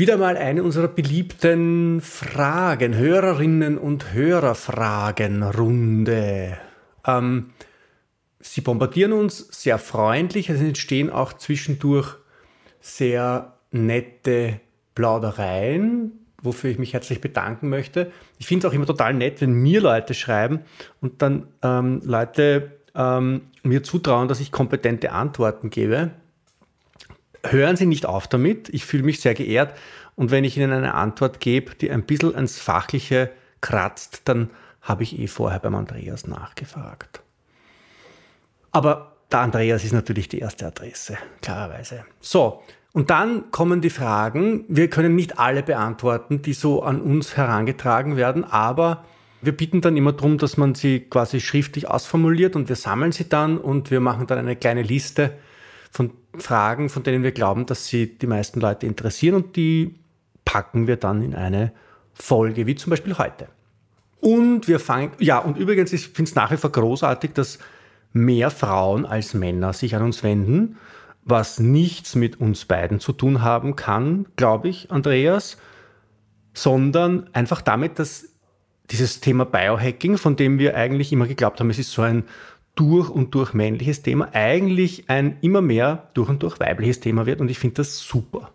wieder mal eine unserer beliebten Fragen, Hörerinnen und Hörerfragenrunde. Ähm, sie bombardieren uns sehr freundlich, es entstehen auch zwischendurch sehr nette Plaudereien, wofür ich mich herzlich bedanken möchte. Ich finde es auch immer total nett, wenn mir Leute schreiben und dann ähm, Leute ähm, mir zutrauen, dass ich kompetente Antworten gebe hören Sie nicht auf damit. Ich fühle mich sehr geehrt. Und wenn ich Ihnen eine Antwort gebe, die ein bisschen ans Fachliche kratzt, dann habe ich eh vorher beim Andreas nachgefragt. Aber der Andreas ist natürlich die erste Adresse, klarerweise. So, und dann kommen die Fragen. Wir können nicht alle beantworten, die so an uns herangetragen werden, aber wir bitten dann immer darum, dass man sie quasi schriftlich ausformuliert und wir sammeln sie dann und wir machen dann eine kleine Liste von Fragen, von denen wir glauben, dass sie die meisten Leute interessieren und die packen wir dann in eine Folge, wie zum Beispiel heute. Und wir fangen, ja, und übrigens, ich finde es nach wie vor großartig, dass mehr Frauen als Männer sich an uns wenden, was nichts mit uns beiden zu tun haben kann, glaube ich, Andreas, sondern einfach damit, dass dieses Thema Biohacking, von dem wir eigentlich immer geglaubt haben, es ist so ein durch und durch männliches Thema eigentlich ein immer mehr durch und durch weibliches Thema wird. Und ich finde das super.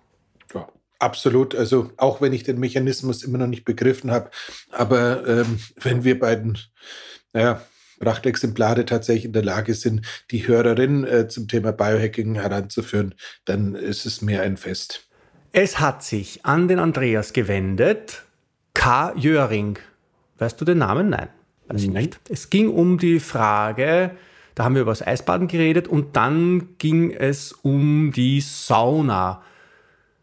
Ja, absolut. Also auch wenn ich den Mechanismus immer noch nicht begriffen habe, aber ähm, wenn wir beiden, naja, Prachtexemplare tatsächlich in der Lage sind, die Hörerin äh, zum Thema Biohacking heranzuführen, dann ist es mir ein Fest. Es hat sich an den Andreas gewendet, K. Jöring. Weißt du den Namen? Nein. Weiß ich nicht. Es ging um die Frage, da haben wir über das Eisbaden geredet und dann ging es um die Sauna.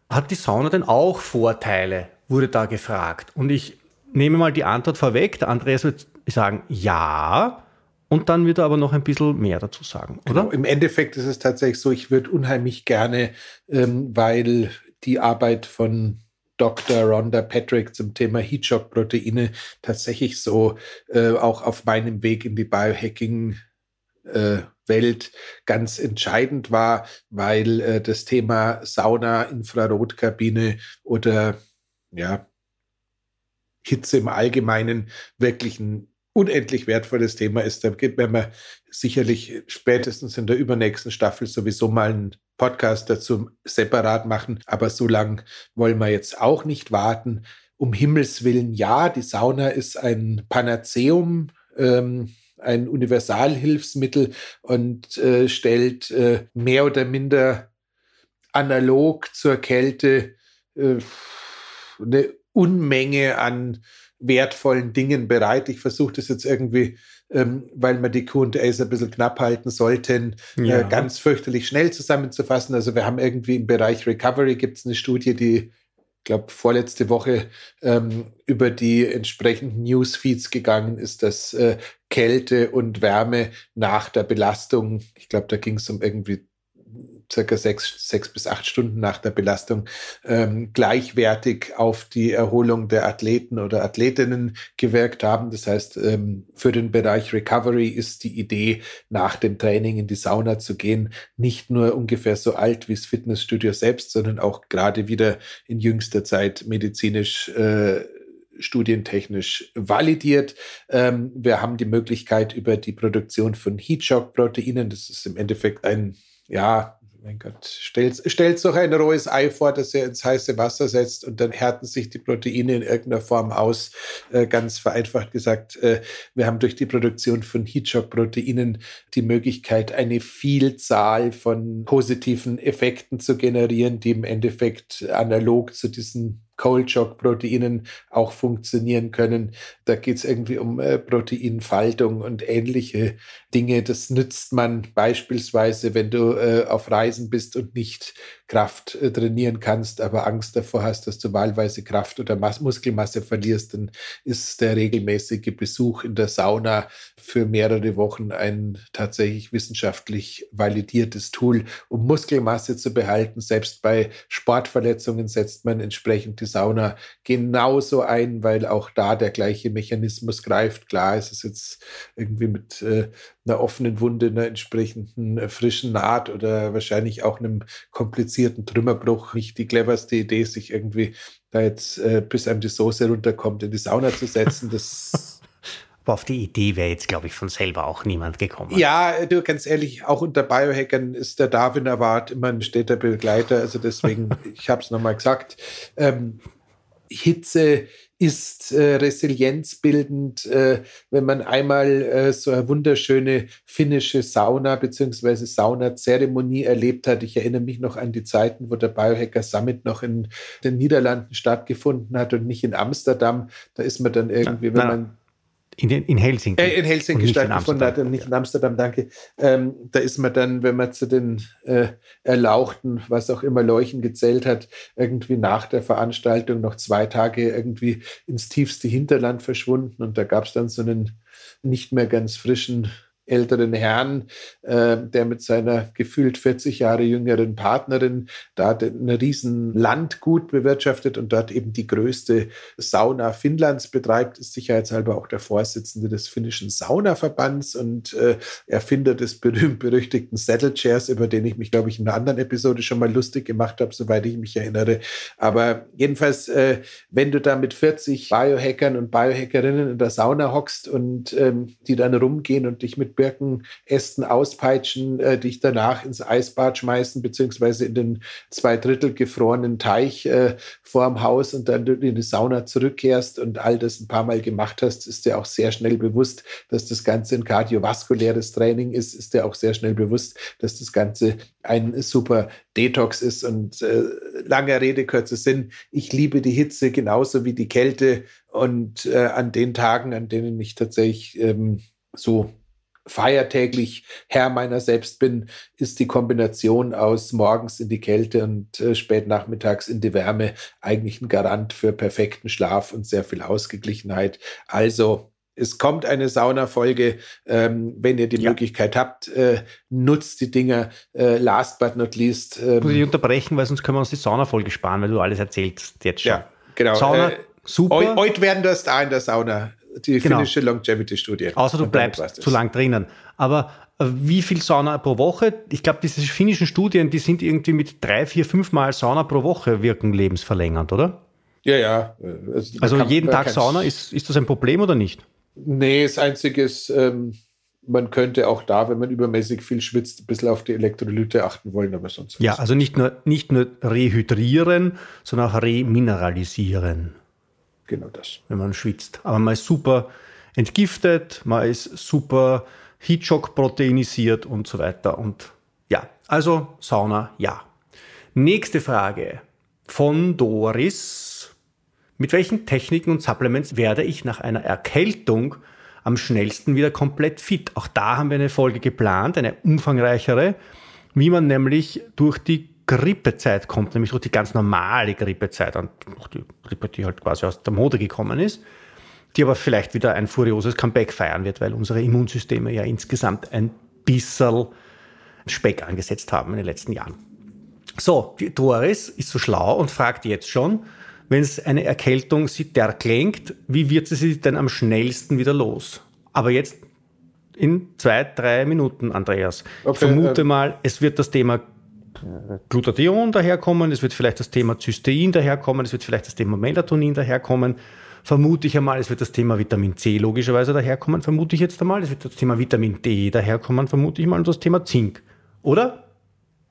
Hat die Sauna denn auch Vorteile? Wurde da gefragt. Und ich nehme mal die Antwort vorweg. Der Andreas wird sagen, ja. Und dann wird er aber noch ein bisschen mehr dazu sagen, oder? Genau. Im Endeffekt ist es tatsächlich so, ich würde unheimlich gerne, ähm, weil die Arbeit von Dr. Rhonda Patrick zum Thema Heatshock-Proteine tatsächlich so äh, auch auf meinem Weg in die Biohacking äh, Welt ganz entscheidend war, weil äh, das Thema Sauna, Infrarotkabine oder ja, Hitze im Allgemeinen wirklich ein unendlich wertvolles Thema ist. Da werden wir sicherlich spätestens in der übernächsten Staffel sowieso mal einen Podcast dazu separat machen. Aber so lang wollen wir jetzt auch nicht warten. Um Himmels Willen, ja, die Sauna ist ein Panaceum. Ähm, ein Universalhilfsmittel und äh, stellt äh, mehr oder minder analog zur Kälte äh, eine Unmenge an wertvollen Dingen bereit. Ich versuche das jetzt irgendwie, ähm, weil wir die QAs ein bisschen knapp halten sollten, äh, ja. äh, ganz fürchterlich schnell zusammenzufassen. Also wir haben irgendwie im Bereich Recovery gibt es eine Studie, die ich glaube, vorletzte Woche ähm, über die entsprechenden Newsfeeds gegangen ist, dass äh, Kälte und Wärme nach der Belastung, ich glaube, da ging es um irgendwie circa sechs, sechs bis acht Stunden nach der Belastung ähm, gleichwertig auf die Erholung der Athleten oder Athletinnen gewirkt haben. Das heißt, ähm, für den Bereich Recovery ist die Idee, nach dem Training in die Sauna zu gehen, nicht nur ungefähr so alt wie das Fitnessstudio selbst, sondern auch gerade wieder in jüngster Zeit medizinisch äh, studientechnisch validiert. Ähm, wir haben die Möglichkeit über die Produktion von Heatshock-Proteinen, das ist im Endeffekt ein ja, mein Gott, stellt, stellt doch ein rohes Ei vor, das er ins heiße Wasser setzt und dann härten sich die Proteine in irgendeiner Form aus. Äh, ganz vereinfacht gesagt, äh, wir haben durch die Produktion von Heatshock-Proteinen die Möglichkeit, eine Vielzahl von positiven Effekten zu generieren, die im Endeffekt analog zu diesen Cold Shock Proteinen auch funktionieren können. Da geht es irgendwie um äh, Proteinfaltung und ähnliche Dinge. Das nützt man beispielsweise, wenn du äh, auf Reisen bist und nicht Kraft äh, trainieren kannst, aber Angst davor hast, dass du wahlweise Kraft oder Mas Muskelmasse verlierst, dann ist der regelmäßige Besuch in der Sauna für mehrere Wochen ein tatsächlich wissenschaftlich validiertes Tool, um Muskelmasse zu behalten. Selbst bei Sportverletzungen setzt man entsprechend die Sauna genauso ein, weil auch da der gleiche Mechanismus greift. Klar, es ist jetzt irgendwie mit äh, einer offenen Wunde, einer entsprechenden äh, frischen Naht oder wahrscheinlich auch einem komplizierten Trümmerbruch nicht die cleverste Idee, sich irgendwie da jetzt, äh, bis einem die Soße runterkommt, in die Sauna zu setzen. Das Aber auf die Idee wäre jetzt, glaube ich, von selber auch niemand gekommen. Ja, du, ganz ehrlich, auch unter Biohackern ist der Darwin Award immer ein steter Begleiter. Also deswegen, ich habe es nochmal gesagt, ähm, Hitze ist äh, resilienzbildend, äh, wenn man einmal äh, so eine wunderschöne finnische Sauna bzw. Saunazeremonie erlebt hat. Ich erinnere mich noch an die Zeiten, wo der Biohacker Summit noch in den Niederlanden stattgefunden hat und nicht in Amsterdam. Da ist man dann irgendwie, wenn man in, in, Helsinki. Äh, in Helsinki stattgefunden hat und nicht in Amsterdam, danke. Ähm, da ist man dann, wenn man zu den äh, Erlauchten, was auch immer Leuchen gezählt hat, irgendwie nach der Veranstaltung noch zwei Tage irgendwie ins tiefste Hinterland verschwunden. Und da gab es dann so einen nicht mehr ganz frischen älteren Herrn, äh, der mit seiner gefühlt 40 Jahre jüngeren Partnerin da ein riesen Landgut bewirtschaftet und dort eben die größte Sauna Finnlands betreibt, ist sicherheitshalber auch der Vorsitzende des finnischen Saunaverbands und äh, Erfinder des berühmt-berüchtigten Saddle Chairs, über den ich mich, glaube ich, in einer anderen Episode schon mal lustig gemacht habe, soweit ich mich erinnere. Aber jedenfalls, äh, wenn du da mit 40 Biohackern und Biohackerinnen in der Sauna hockst und ähm, die dann rumgehen und dich mit Birkenästen auspeitschen, äh, dich danach ins Eisbad schmeißen, beziehungsweise in den zwei Drittel gefrorenen Teich äh, vorm Haus und dann in die Sauna zurückkehrst und all das ein paar Mal gemacht hast, ist dir auch sehr schnell bewusst, dass das Ganze ein kardiovaskuläres Training ist, ist dir auch sehr schnell bewusst, dass das Ganze ein super Detox ist und äh, langer Rede, kürzer Sinn. Ich liebe die Hitze genauso wie die Kälte und äh, an den Tagen, an denen ich tatsächlich ähm, so feiertäglich Herr meiner selbst bin, ist die Kombination aus morgens in die Kälte und äh, spät nachmittags in die Wärme eigentlich ein Garant für perfekten Schlaf und sehr viel Ausgeglichenheit. Also es kommt eine Saunafolge. Ähm, wenn ihr die ja. Möglichkeit habt, äh, nutzt die Dinger. Äh, last but not least. Ähm, Muss ich unterbrechen, weil sonst können wir uns die Saunafolge sparen, weil du alles erzählst jetzt schon. Ja, genau. Sauna, äh, super. Heute werden das da in der Sauna die genau. finnische Longevity-Studie. Außer du bleibst zu lang drinnen. Aber äh, wie viel Sauna pro Woche? Ich glaube, diese finnischen Studien, die sind irgendwie mit drei, vier, fünf Mal Sauna pro Woche wirken lebensverlängernd, oder? Ja, ja. Also, also kann, jeden Tag Sauna, ist, ist das ein Problem oder nicht? Nee, das Einzige ist, ähm, man könnte auch da, wenn man übermäßig viel schwitzt, ein bisschen auf die Elektrolyte achten wollen, aber sonst. Ja, also nicht nur, nicht nur rehydrieren, sondern auch remineralisieren. Genau das. Wenn man schwitzt. Aber man ist super entgiftet, man ist super Heatshock-proteinisiert und so weiter. Und ja, also Sauna, ja. Nächste Frage von Doris. Mit welchen Techniken und Supplements werde ich nach einer Erkältung am schnellsten wieder komplett fit? Auch da haben wir eine Folge geplant, eine umfangreichere, wie man nämlich durch die Grippezeit kommt, nämlich durch die ganz normale Grippezeit, und die Grippe, die halt quasi aus der Mode gekommen ist, die aber vielleicht wieder ein furioses Comeback feiern wird, weil unsere Immunsysteme ja insgesamt ein bisschen Speck angesetzt haben in den letzten Jahren. So, die Doris ist so schlau und fragt jetzt schon, wenn es eine Erkältung sie klingt, wie wird sie sich denn am schnellsten wieder los? Aber jetzt in zwei, drei Minuten, Andreas. Okay, ich vermute äh, mal, es wird das Thema Glutathion daherkommen, es wird vielleicht das Thema Cystein daherkommen, es wird vielleicht das Thema Melatonin daherkommen. vermute ich einmal, es wird das Thema Vitamin C logischerweise daherkommen, vermute ich jetzt einmal. Es wird das Thema Vitamin D daherkommen, vermute ich mal, und das Thema Zink. Oder?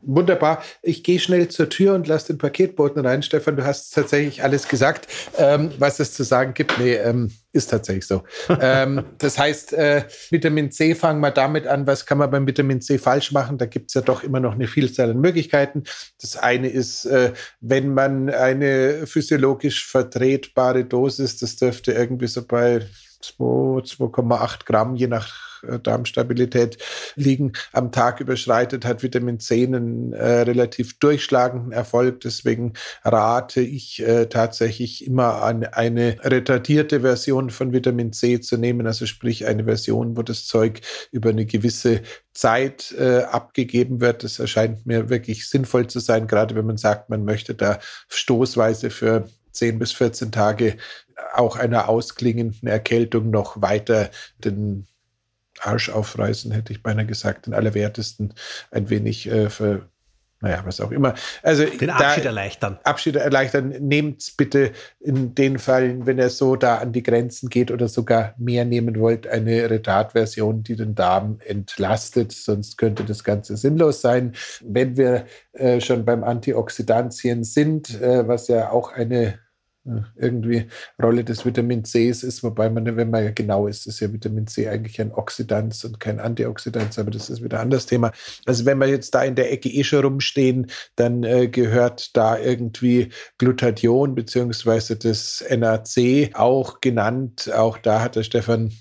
Wunderbar. Ich gehe schnell zur Tür und lasse den Paketboten rein. Stefan, du hast tatsächlich alles gesagt, ähm, was es zu sagen gibt. Nee, ähm, ist tatsächlich so. ähm, das heißt, äh, Vitamin C, fangen wir damit an, was kann man beim Vitamin C falsch machen? Da gibt es ja doch immer noch eine Vielzahl an Möglichkeiten. Das eine ist, äh, wenn man eine physiologisch vertretbare Dosis, das dürfte irgendwie so bei 2,8 Gramm je nach Darmstabilität liegen, am Tag überschreitet, hat Vitamin C einen äh, relativ durchschlagenden Erfolg. Deswegen rate ich äh, tatsächlich immer an eine retardierte Version von Vitamin C zu nehmen, also sprich eine Version, wo das Zeug über eine gewisse Zeit äh, abgegeben wird. Das erscheint mir wirklich sinnvoll zu sein, gerade wenn man sagt, man möchte da stoßweise für 10 bis 14 Tage auch einer ausklingenden Erkältung noch weiter den Arsch aufreißen, hätte ich beinahe gesagt, den Allerwertesten ein wenig äh, für naja, was auch immer. Also den Abschied erleichtern. Abschied erleichtern. Nehmt bitte in den Fällen, wenn er so da an die Grenzen geht oder sogar mehr nehmen wollt, eine Retardversion, die den Darm entlastet. Sonst könnte das Ganze sinnlos sein. Wenn wir äh, schon beim Antioxidantien sind, äh, was ja auch eine irgendwie Rolle des Vitamin Cs ist, wobei man, wenn man ja genau ist, ist ja Vitamin C eigentlich ein Oxidant und kein Antioxidant, aber das ist wieder ein anderes Thema. Also wenn wir jetzt da in der Ecke eh schon rumstehen, dann äh, gehört da irgendwie Glutathion beziehungsweise das NAC auch genannt. Auch da hat der Stefan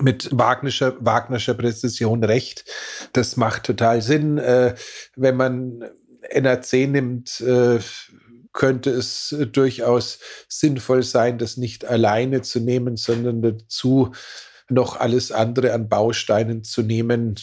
mit Wagnerscher, Wagnerscher Präzision recht. Das macht total Sinn. Äh, wenn man NAC nimmt, äh, könnte es äh, durchaus sinnvoll sein, das nicht alleine zu nehmen, sondern dazu noch alles andere an Bausteinen zu nehmen,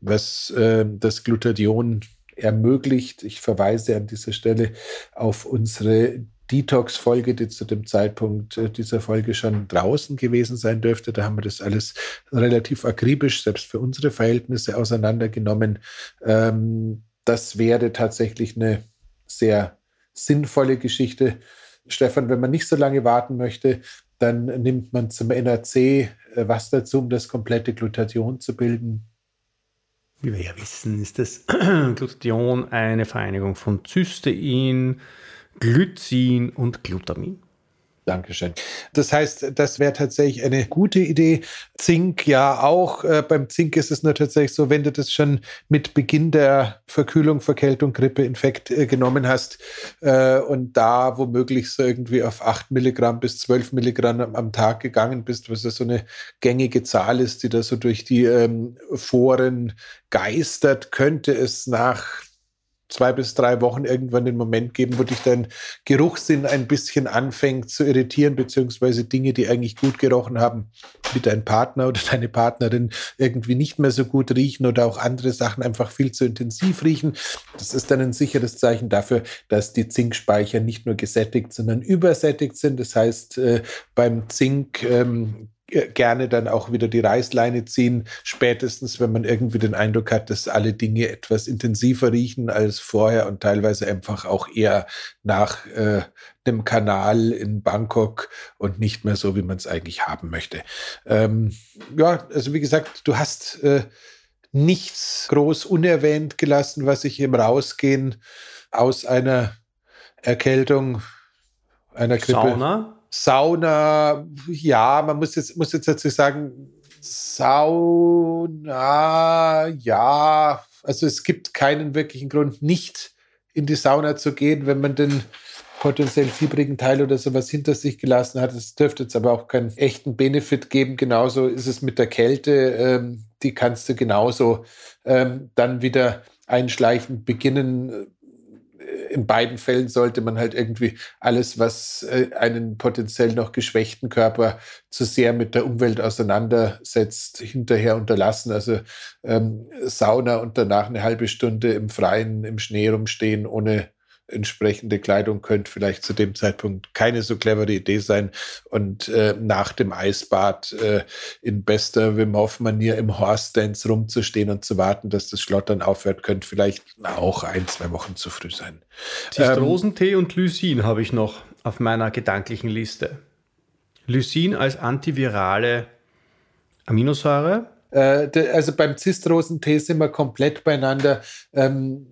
was äh, das Glutathion ermöglicht. Ich verweise an dieser Stelle auf unsere Detox-Folge, die zu dem Zeitpunkt äh, dieser Folge schon draußen gewesen sein dürfte. Da haben wir das alles relativ akribisch, selbst für unsere Verhältnisse, auseinandergenommen. Ähm, das wäre tatsächlich eine sehr sinnvolle Geschichte. Stefan, wenn man nicht so lange warten möchte, dann nimmt man zum NAC äh, was dazu, um das komplette Glutathion zu bilden. Wie wir ja wissen, ist das Glutathion eine Vereinigung von Cystein, Glycin und Glutamin. Dankeschön. Das heißt, das wäre tatsächlich eine gute Idee. Zink ja auch. Äh, beim Zink ist es nur tatsächlich so, wenn du das schon mit Beginn der Verkühlung, Verkältung, Grippe, Infekt äh, genommen hast äh, und da womöglich so irgendwie auf 8 Milligramm bis 12 Milligramm am, am Tag gegangen bist, was ja so eine gängige Zahl ist, die da so durch die ähm, Foren geistert, könnte es nach zwei bis drei Wochen irgendwann den Moment geben, wo dich dein Geruchssinn ein bisschen anfängt zu irritieren, beziehungsweise Dinge, die eigentlich gut gerochen haben, wie dein Partner oder deine Partnerin irgendwie nicht mehr so gut riechen oder auch andere Sachen einfach viel zu intensiv riechen. Das ist dann ein sicheres Zeichen dafür, dass die Zinkspeicher nicht nur gesättigt, sondern übersättigt sind. Das heißt, äh, beim Zink ähm, gerne dann auch wieder die Reißleine ziehen, spätestens wenn man irgendwie den Eindruck hat, dass alle Dinge etwas intensiver riechen als vorher und teilweise einfach auch eher nach äh, dem Kanal in Bangkok und nicht mehr so, wie man es eigentlich haben möchte. Ähm, ja, also wie gesagt, du hast äh, nichts groß unerwähnt gelassen, was ich im Rausgehen aus einer Erkältung, einer Grippe. Sauna? Sauna, ja, man muss jetzt, muss jetzt dazu sagen, Sauna, ja, also es gibt keinen wirklichen Grund, nicht in die Sauna zu gehen, wenn man den potenziell fiebrigen Teil oder sowas hinter sich gelassen hat. Es dürfte jetzt aber auch keinen echten Benefit geben. Genauso ist es mit der Kälte. Ähm, die kannst du genauso ähm, dann wieder einschleichend beginnen in beiden Fällen sollte man halt irgendwie alles, was äh, einen potenziell noch geschwächten Körper zu sehr mit der Umwelt auseinandersetzt, hinterher unterlassen. Also ähm, Sauna und danach eine halbe Stunde im Freien, im Schnee rumstehen, ohne entsprechende Kleidung könnte vielleicht zu dem Zeitpunkt keine so clevere Idee sein. Und äh, nach dem Eisbad äh, in bester Wim Hof-Manier im Horse-Dance rumzustehen und zu warten, dass das Schlottern aufhört, könnte vielleicht auch ein, zwei Wochen zu früh sein. Zistrosentee ähm, und Lysin habe ich noch auf meiner gedanklichen Liste. Lysin als antivirale Aminosäure. Äh, also beim Zistrosentee sind wir komplett beieinander. Ähm,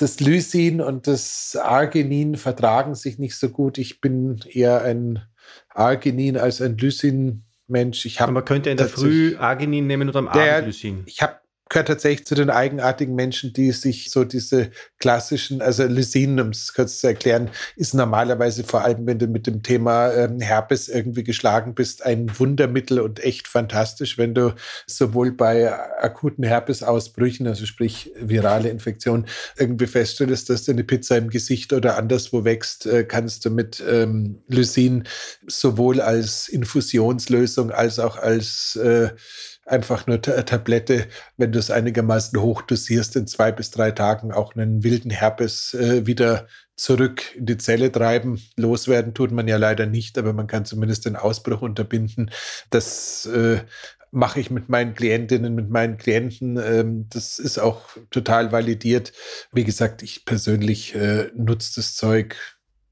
das Lysin und das Arginin vertragen sich nicht so gut. Ich bin eher ein Arginin als ein Lysin-Mensch. Man könnte in der Früh Arginin nehmen oder am Abend Lysin. Ich habe gehört tatsächlich zu den eigenartigen Menschen, die sich so diese klassischen, also Lysin, um es kurz zu erklären, ist normalerweise vor allem, wenn du mit dem Thema ähm, Herpes irgendwie geschlagen bist, ein Wundermittel und echt fantastisch, wenn du sowohl bei akuten Herpesausbrüchen, also sprich virale Infektionen, irgendwie feststellst, dass deine Pizza im Gesicht oder anderswo wächst, äh, kannst du mit ähm, Lysin sowohl als Infusionslösung als auch als äh, einfach nur Tablette, wenn du es einigermaßen hoch dosierst, in zwei bis drei Tagen auch einen wilden Herpes äh, wieder zurück in die Zelle treiben. Loswerden tut man ja leider nicht, aber man kann zumindest den Ausbruch unterbinden. Das äh, mache ich mit meinen Klientinnen, mit meinen Klienten. Ähm, das ist auch total validiert. Wie gesagt, ich persönlich äh, nutze das Zeug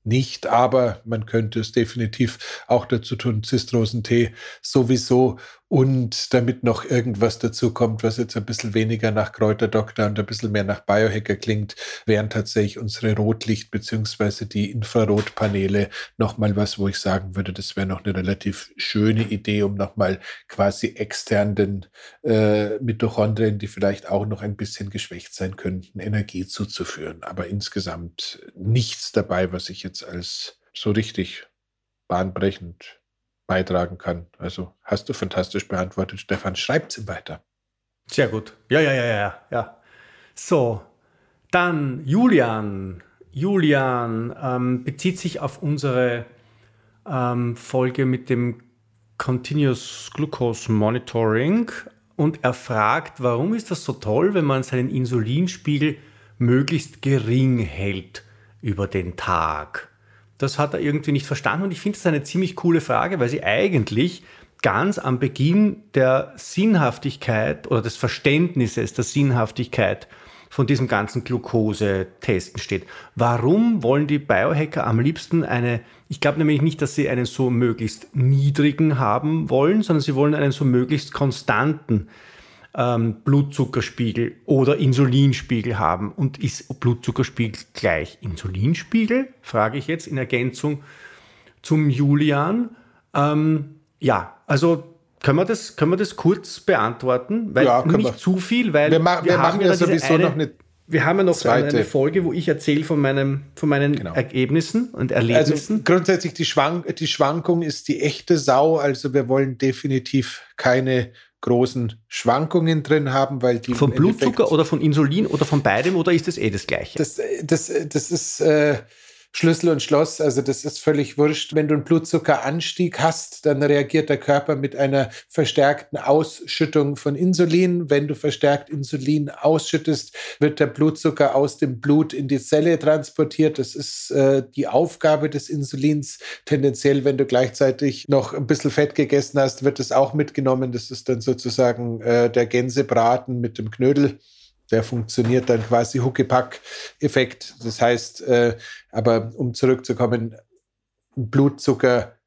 nicht, aber man könnte es definitiv auch dazu tun, Zistrosentee sowieso und damit noch irgendwas dazu kommt, was jetzt ein bisschen weniger nach Kräuterdoktor und ein bisschen mehr nach Biohacker klingt, wären tatsächlich unsere Rotlicht- bzw. die Infrarotpaneele nochmal was, wo ich sagen würde, das wäre noch eine relativ schöne Idee, um nochmal quasi extern den äh, Mitochondrien, die vielleicht auch noch ein bisschen geschwächt sein könnten, Energie zuzuführen. Aber insgesamt nichts dabei, was ich jetzt als so richtig bahnbrechend beitragen kann. Also hast du fantastisch beantwortet, Stefan. Schreibt sie weiter. Sehr gut. Ja, ja, ja, ja, ja. So, dann Julian. Julian ähm, bezieht sich auf unsere ähm, Folge mit dem Continuous Glucose Monitoring und er fragt, warum ist das so toll, wenn man seinen Insulinspiegel möglichst gering hält über den Tag? Das hat er irgendwie nicht verstanden und ich finde das eine ziemlich coole Frage, weil sie eigentlich ganz am Beginn der Sinnhaftigkeit oder des Verständnisses der Sinnhaftigkeit von diesem ganzen Glucose-Testen steht. Warum wollen die Biohacker am liebsten eine, ich glaube nämlich nicht, dass sie einen so möglichst niedrigen haben wollen, sondern sie wollen einen so möglichst konstanten ähm, Blutzuckerspiegel oder Insulinspiegel haben. Und ist Blutzuckerspiegel gleich Insulinspiegel? Frage ich jetzt in Ergänzung zum Julian. Ähm, ja, also können wir, das, können wir das kurz beantworten? Weil ja, nicht wir. zu viel, weil wir, ma wir, wir machen ja sowieso eine, noch eine wir haben ja noch Zweite. eine Folge, wo ich erzähle von, meinem, von meinen genau. Ergebnissen und Erlebnissen. Also grundsätzlich die, Schwank die Schwankung ist die echte Sau. Also wir wollen definitiv keine großen Schwankungen drin haben, weil die. Von Blutzucker oder von Insulin oder von beidem oder ist das eh das Gleiche? Das, das, das ist. Äh, Schlüssel und Schloss. Also das ist völlig wurscht. Wenn du einen Blutzuckeranstieg hast, dann reagiert der Körper mit einer verstärkten Ausschüttung von Insulin. Wenn du verstärkt Insulin ausschüttest, wird der Blutzucker aus dem Blut in die Zelle transportiert. Das ist äh, die Aufgabe des Insulins. Tendenziell, wenn du gleichzeitig noch ein bisschen Fett gegessen hast, wird es auch mitgenommen. Das ist dann sozusagen äh, der Gänsebraten mit dem Knödel der funktioniert dann quasi Huckepack-Effekt. Das heißt, äh, aber um zurückzukommen, Blutzucker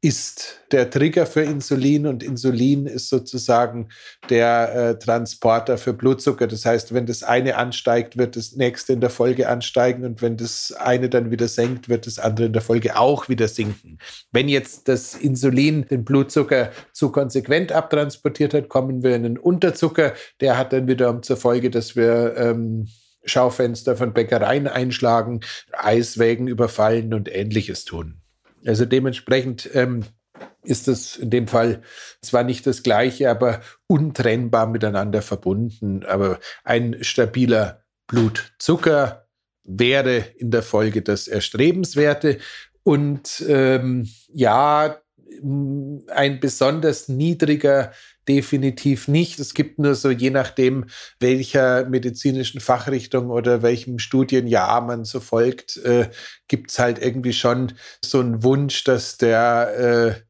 ist der Trigger für Insulin und Insulin ist sozusagen der äh, Transporter für Blutzucker. Das heißt, wenn das eine ansteigt, wird das nächste in der Folge ansteigen und wenn das eine dann wieder senkt, wird das andere in der Folge auch wieder sinken. Wenn jetzt das Insulin den Blutzucker zu konsequent abtransportiert hat, kommen wir in einen Unterzucker. Der hat dann wiederum zur Folge, dass wir ähm, Schaufenster von Bäckereien einschlagen, Eiswägen überfallen und ähnliches tun. Also dementsprechend ähm, ist das in dem Fall zwar nicht das gleiche, aber untrennbar miteinander verbunden. Aber ein stabiler Blutzucker wäre in der Folge das Erstrebenswerte. Und ähm, ja, ein besonders niedriger definitiv nicht. Es gibt nur so, je nachdem, welcher medizinischen Fachrichtung oder welchem Studienjahr man so folgt, äh, gibt es halt irgendwie schon so einen Wunsch, dass der äh,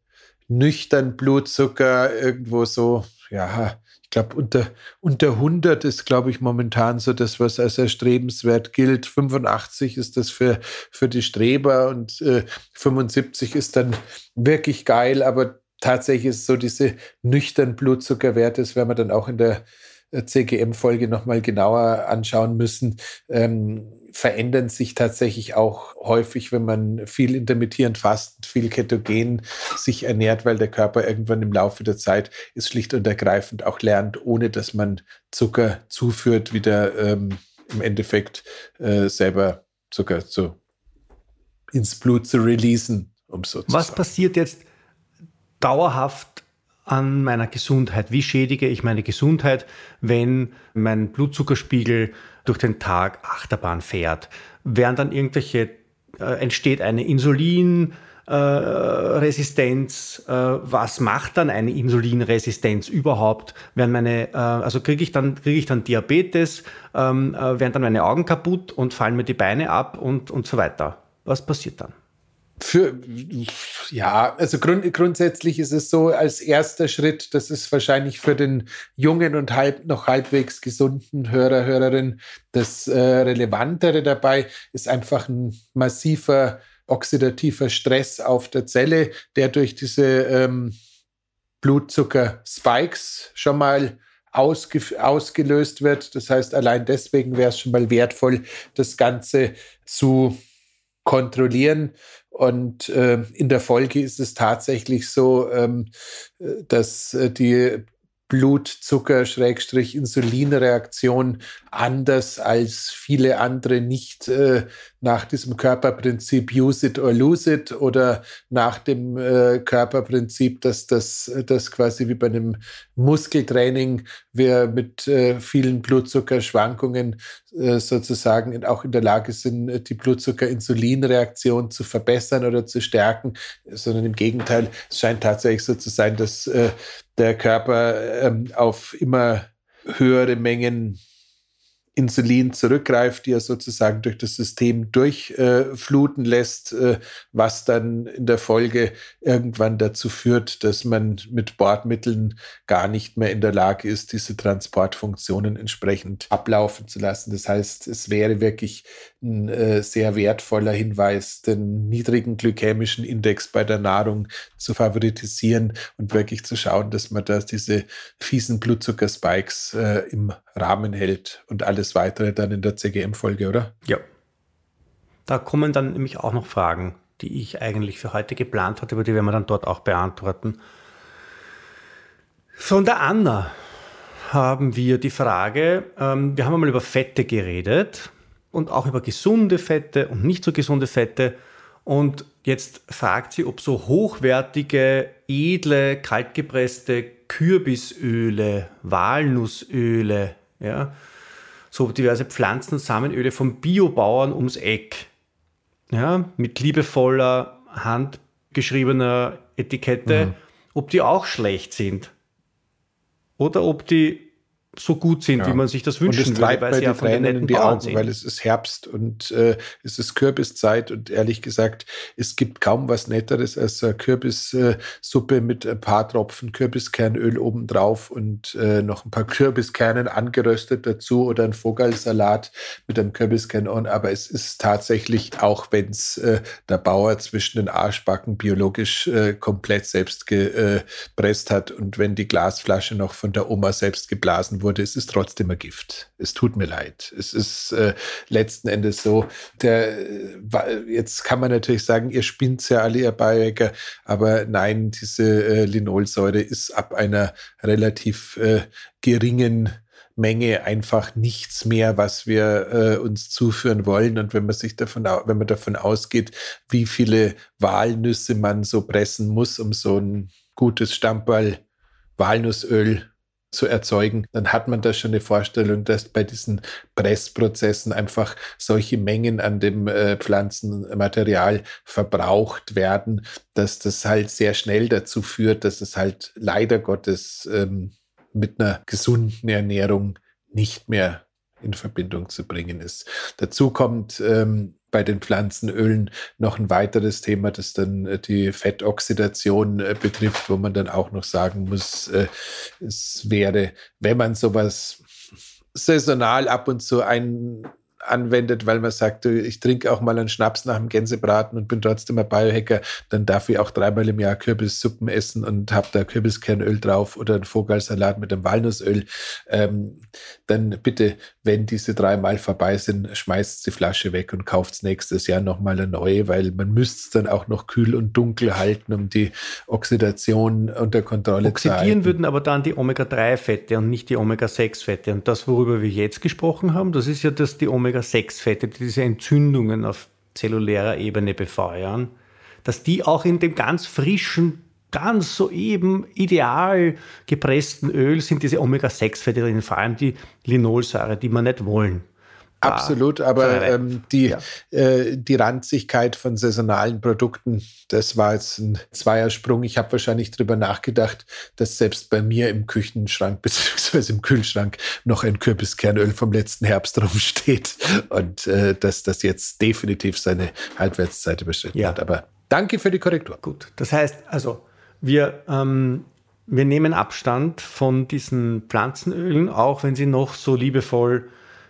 nüchtern Blutzucker irgendwo so, ja, ich glaube, unter, unter 100 ist, glaube ich, momentan so das, was als erstrebenswert gilt. 85 ist das für, für die Streber und äh, 75 ist dann wirklich geil, aber tatsächlich ist so diese nüchtern Blutzuckerwerte, das werden wir dann auch in der äh, CGM-Folge nochmal genauer anschauen müssen. Ähm, verändern sich tatsächlich auch häufig, wenn man viel intermittierend fastet, viel ketogen sich ernährt, weil der Körper irgendwann im Laufe der Zeit ist schlicht und ergreifend auch lernt, ohne dass man Zucker zuführt, wieder ähm, im Endeffekt äh, selber Zucker zu, ins Blut zu releasen. Um so zu Was sagen. passiert jetzt dauerhaft an meiner Gesundheit? Wie schädige ich meine Gesundheit, wenn mein Blutzuckerspiegel durch den Tag Achterbahn fährt? Werden dann irgendwelche, äh, entsteht eine Insulinresistenz? Äh, äh, was macht dann eine Insulinresistenz überhaupt? Werden meine, äh, also kriege ich dann, kriege ich dann Diabetes? Ähm, äh, werden dann meine Augen kaputt und fallen mir die Beine ab und, und so weiter? Was passiert dann? Für, ja, also grund, grundsätzlich ist es so, als erster Schritt, das ist wahrscheinlich für den jungen und halb, noch halbwegs gesunden Hörer, Hörerin das äh, Relevantere dabei, ist einfach ein massiver oxidativer Stress auf der Zelle, der durch diese ähm, Blutzucker-Spikes schon mal ausge ausgelöst wird. Das heißt, allein deswegen wäre es schon mal wertvoll, das Ganze zu kontrollieren. Und äh, in der Folge ist es tatsächlich so, ähm, äh, dass äh, die Blutzucker-Insulinreaktion anders als viele andere nicht äh, nach diesem Körperprinzip use it or lose it oder nach dem äh, Körperprinzip, dass das, das quasi wie bei einem Muskeltraining wir mit äh, vielen Blutzuckerschwankungen äh, sozusagen auch in der Lage sind, die Blutzucker-Insulinreaktion zu verbessern oder zu stärken, sondern im Gegenteil, es scheint tatsächlich so zu sein, dass äh, der Körper ähm, auf immer höhere Mengen Insulin zurückgreift, die er sozusagen durch das System durchfluten äh, lässt, äh, was dann in der Folge irgendwann dazu führt, dass man mit Bordmitteln gar nicht mehr in der Lage ist, diese Transportfunktionen entsprechend ablaufen zu lassen. Das heißt, es wäre wirklich ein äh, sehr wertvoller Hinweis, den niedrigen glykämischen Index bei der Nahrung zu favoritisieren und wirklich zu schauen, dass man da diese fiesen Blutzuckerspikes äh, im Rahmen hält und alles weitere dann in der CGM-Folge, oder? Ja. Da kommen dann nämlich auch noch Fragen, die ich eigentlich für heute geplant hatte, aber die werden wir dann dort auch beantworten. Von der Anna haben wir die Frage, ähm, wir haben einmal über Fette geredet und auch über gesunde Fette und nicht so gesunde Fette. Und jetzt fragt sie, ob so hochwertige, edle, kaltgepresste Kürbisöle, Walnussöle, ja, so diverse Pflanzen- und Samenöle von Biobauern ums Eck, ja, mit liebevoller, handgeschriebener Etikette, mhm. ob die auch schlecht sind. Oder ob die so gut sind, ja. wie man sich das wünschen und es würde, weil sie ja von den netten in die Augen, sind. weil es ist Herbst und äh, es ist Kürbiszeit und ehrlich gesagt, es gibt kaum was Netteres als eine Kürbissuppe äh, mit ein paar Tropfen Kürbiskernöl obendrauf und äh, noch ein paar Kürbiskernen angeröstet dazu oder ein Vogelsalat mit einem Kürbiskern on. Aber es ist tatsächlich, auch wenn es äh, der Bauer zwischen den Arschbacken biologisch äh, komplett selbst gepresst hat und wenn die Glasflasche noch von der Oma selbst geblasen wurde, wurde, es ist trotzdem ein Gift. Es tut mir leid. Es ist äh, letzten Endes so, der, äh, jetzt kann man natürlich sagen, ihr spinnt ja alle, ihr Biohacker, aber nein, diese äh, Linolsäure ist ab einer relativ äh, geringen Menge einfach nichts mehr, was wir äh, uns zuführen wollen. Und wenn man sich davon, wenn man davon ausgeht, wie viele Walnüsse man so pressen muss, um so ein gutes Stammball Walnussöl zu erzeugen, dann hat man da schon eine Vorstellung, dass bei diesen Pressprozessen einfach solche Mengen an dem äh, Pflanzenmaterial verbraucht werden, dass das halt sehr schnell dazu führt, dass es halt leider Gottes ähm, mit einer gesunden Ernährung nicht mehr in Verbindung zu bringen ist. Dazu kommt, ähm, bei den Pflanzenölen noch ein weiteres Thema, das dann äh, die Fettoxidation äh, betrifft, wo man dann auch noch sagen muss, äh, es wäre, wenn man sowas saisonal ab und zu ein anwendet, weil man sagt, ich trinke auch mal einen Schnaps nach dem Gänsebraten und bin trotzdem ein Biohacker, dann darf ich auch dreimal im Jahr Kürbissuppen essen und habe da Kürbiskernöl drauf oder einen Vogelsalat mit dem Walnussöl. Ähm, dann bitte, wenn diese dreimal vorbei sind, schmeißt die Flasche weg und kauft nächstes Jahr nochmal eine neue, weil man müsste es dann auch noch kühl und dunkel halten, um die Oxidation unter Kontrolle Oxidieren zu halten. würden aber dann die Omega-3-Fette und nicht die Omega-6-Fette. Und das, worüber wir jetzt gesprochen haben, das ist ja, dass die Omega Omega-6-Fette, die diese Entzündungen auf zellulärer Ebene befeuern, dass die auch in dem ganz frischen, ganz soeben ideal gepressten Öl sind diese Omega-6-Fette drin, vor allem die Linolsäure, die wir nicht wollen. Absolut, aber ähm, die, ja. äh, die Ranzigkeit von saisonalen Produkten, das war jetzt ein Zweiersprung. Ich habe wahrscheinlich darüber nachgedacht, dass selbst bei mir im Küchenschrank bzw. im Kühlschrank noch ein Kürbiskernöl vom letzten Herbst rumsteht und äh, dass das jetzt definitiv seine Halbwertszeit überschritten ja. hat. Aber danke für die Korrektur. Gut, das heißt also, wir, ähm, wir nehmen Abstand von diesen Pflanzenölen, auch wenn sie noch so liebevoll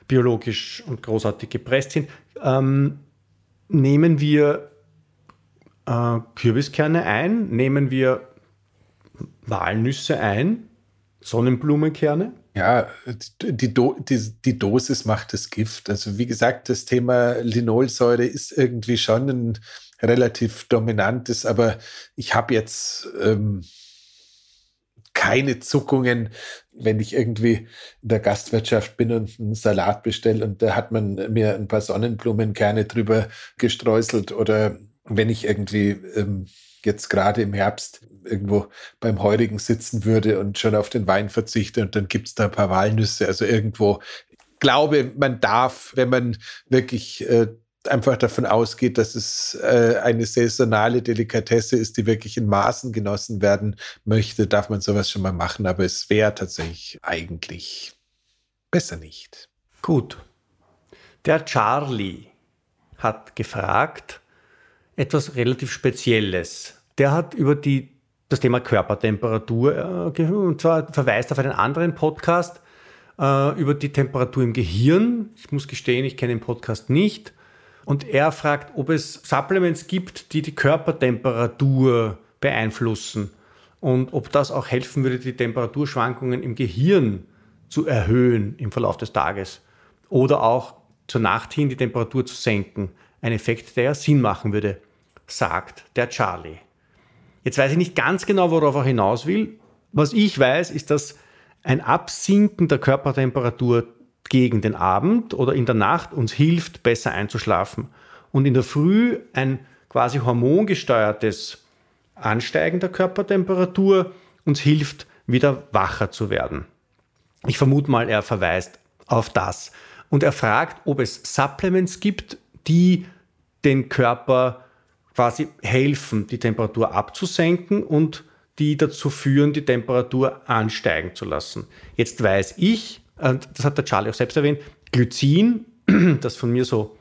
biologisch und großartig gepresst sind, ähm, nehmen wir äh, Kürbiskerne ein, nehmen wir Walnüsse ein, Sonnenblumenkerne. Ja, die, Do die, die, Dosis macht das Gift. Also wie gesagt, das Thema Linolsäure ist irgendwie schon ein relativ dominantes, aber ich habe jetzt ähm, keine Zuckungen, wenn ich irgendwie in der Gastwirtschaft bin und einen Salat bestelle und da hat man mir ein paar Sonnenblumenkerne drüber gestreuselt oder wenn ich irgendwie ähm, jetzt gerade im Herbst irgendwo beim Heurigen sitzen würde und schon auf den Wein verzichte und dann gibt es da ein paar Walnüsse. Also irgendwo glaube, man darf, wenn man wirklich äh, einfach davon ausgeht, dass es äh, eine saisonale Delikatesse ist, die wirklich in Maßen genossen werden möchte, darf man sowas schon mal machen. Aber es wäre tatsächlich eigentlich besser nicht. Gut. Der Charlie hat gefragt, etwas relativ Spezielles. Der hat über die, das Thema Körpertemperatur äh, und zwar verweist auf einen anderen Podcast äh, über die Temperatur im Gehirn. Ich muss gestehen, ich kenne den Podcast nicht. Und er fragt, ob es Supplements gibt, die die Körpertemperatur beeinflussen und ob das auch helfen würde, die Temperaturschwankungen im Gehirn zu erhöhen im Verlauf des Tages oder auch zur Nacht hin die Temperatur zu senken. Ein Effekt, der ja Sinn machen würde, sagt der Charlie. Jetzt weiß ich nicht ganz genau, worauf er hinaus will. Was ich weiß, ist, dass ein Absinken der Körpertemperatur gegen den Abend oder in der Nacht uns hilft, besser einzuschlafen. Und in der Früh ein quasi hormongesteuertes Ansteigen der Körpertemperatur uns hilft, wieder wacher zu werden. Ich vermute mal, er verweist auf das. Und er fragt, ob es Supplements gibt, die den Körper quasi helfen, die Temperatur abzusenken und die dazu führen, die Temperatur ansteigen zu lassen. Jetzt weiß ich, das hat der Charlie auch selbst erwähnt, Glycin, das von mir so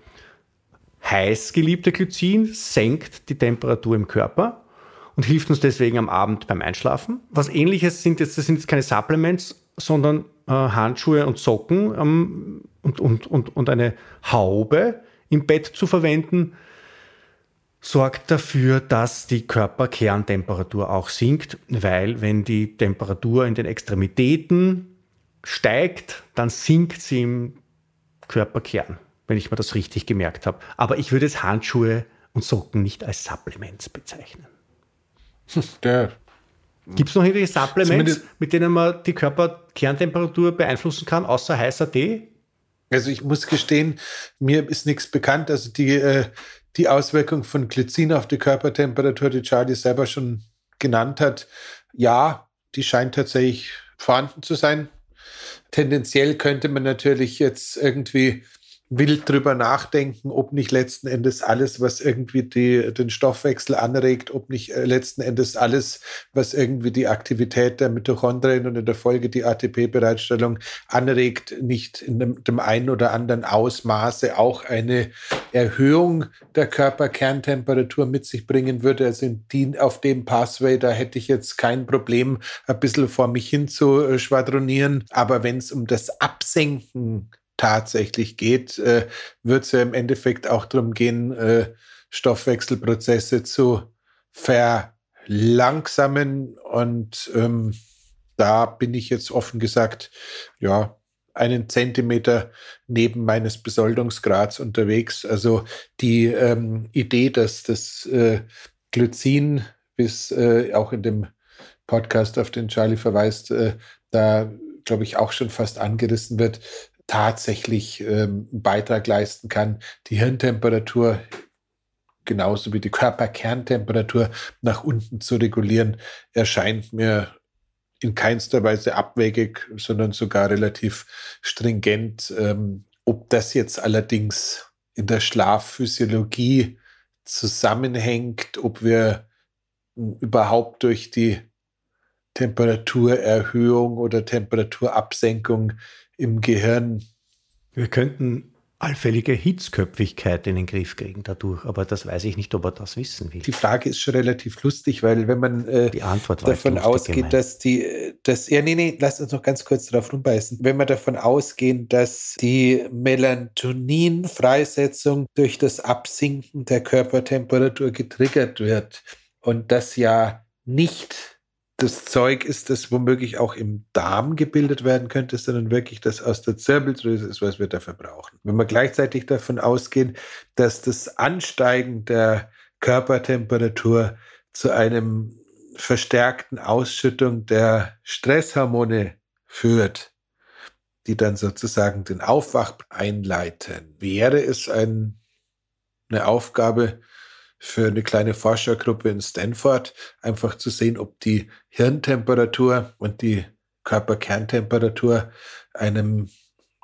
heiß geliebte Glycin, senkt die Temperatur im Körper und hilft uns deswegen am Abend beim Einschlafen. Was ähnliches sind jetzt, das sind jetzt keine Supplements, sondern äh, Handschuhe und Socken ähm, und, und, und, und eine Haube im Bett zu verwenden, sorgt dafür, dass die Körperkerntemperatur auch sinkt, weil wenn die Temperatur in den Extremitäten steigt, dann sinkt sie im Körperkern, wenn ich mir das richtig gemerkt habe. Aber ich würde es Handschuhe und Socken nicht als Supplements bezeichnen. Gibt es noch irgendwelche Supplements, mit denen man die Körperkerntemperatur beeinflussen kann, außer heißer Tee? Also ich muss gestehen, mir ist nichts bekannt. Also die, äh, die Auswirkung von Glycin auf die Körpertemperatur, die Charlie selber schon genannt hat, ja, die scheint tatsächlich vorhanden zu sein. Tendenziell könnte man natürlich jetzt irgendwie wild drüber nachdenken, ob nicht letzten Endes alles, was irgendwie die, den Stoffwechsel anregt, ob nicht äh, letzten Endes alles, was irgendwie die Aktivität der Mitochondrien und in der Folge die ATP-Bereitstellung anregt, nicht in dem, dem einen oder anderen Ausmaße auch eine Erhöhung der Körperkerntemperatur mit sich bringen würde. Also die, auf dem Pathway, da hätte ich jetzt kein Problem, ein bisschen vor mich hin zu schwadronieren. Aber wenn es um das Absenken tatsächlich geht, äh, wird es ja im Endeffekt auch darum gehen, äh, Stoffwechselprozesse zu verlangsamen. Und ähm, da bin ich jetzt offen gesagt, ja, einen Zentimeter neben meines Besoldungsgrads unterwegs. Also die ähm, Idee, dass das äh, Glycin, bis äh, auch in dem Podcast, auf den Charlie verweist, äh, da glaube ich auch schon fast angerissen wird, tatsächlich ähm, Beitrag leisten kann, die Hirntemperatur genauso wie die Körperkerntemperatur nach unten zu regulieren, erscheint mir in keinster Weise abwegig, sondern sogar relativ stringent. Ähm, ob das jetzt allerdings in der Schlafphysiologie zusammenhängt, ob wir überhaupt durch die Temperaturerhöhung oder Temperaturabsenkung im Gehirn. Wir könnten allfällige Hitzköpfigkeit in den Griff kriegen dadurch, aber das weiß ich nicht, ob er das wissen will. Die Frage ist schon relativ lustig, weil wenn man äh, die Antwort davon ausgeht, dass die, dass, ja, nee, nee, lass uns noch ganz kurz darauf rumbeißen. Wenn wir davon ausgehen, dass die Melatonin-Freisetzung durch das Absinken der Körpertemperatur getriggert wird und das ja nicht das Zeug ist, das womöglich auch im Darm gebildet werden könnte, sondern wirklich das aus der Zirbeldrüse ist, was wir dafür brauchen. Wenn wir gleichzeitig davon ausgehen, dass das Ansteigen der Körpertemperatur zu einem verstärkten Ausschüttung der Stresshormone führt, die dann sozusagen den Aufwach einleiten, wäre es ein, eine Aufgabe, für eine kleine Forschergruppe in Stanford, einfach zu sehen, ob die Hirntemperatur und die Körperkerntemperatur einem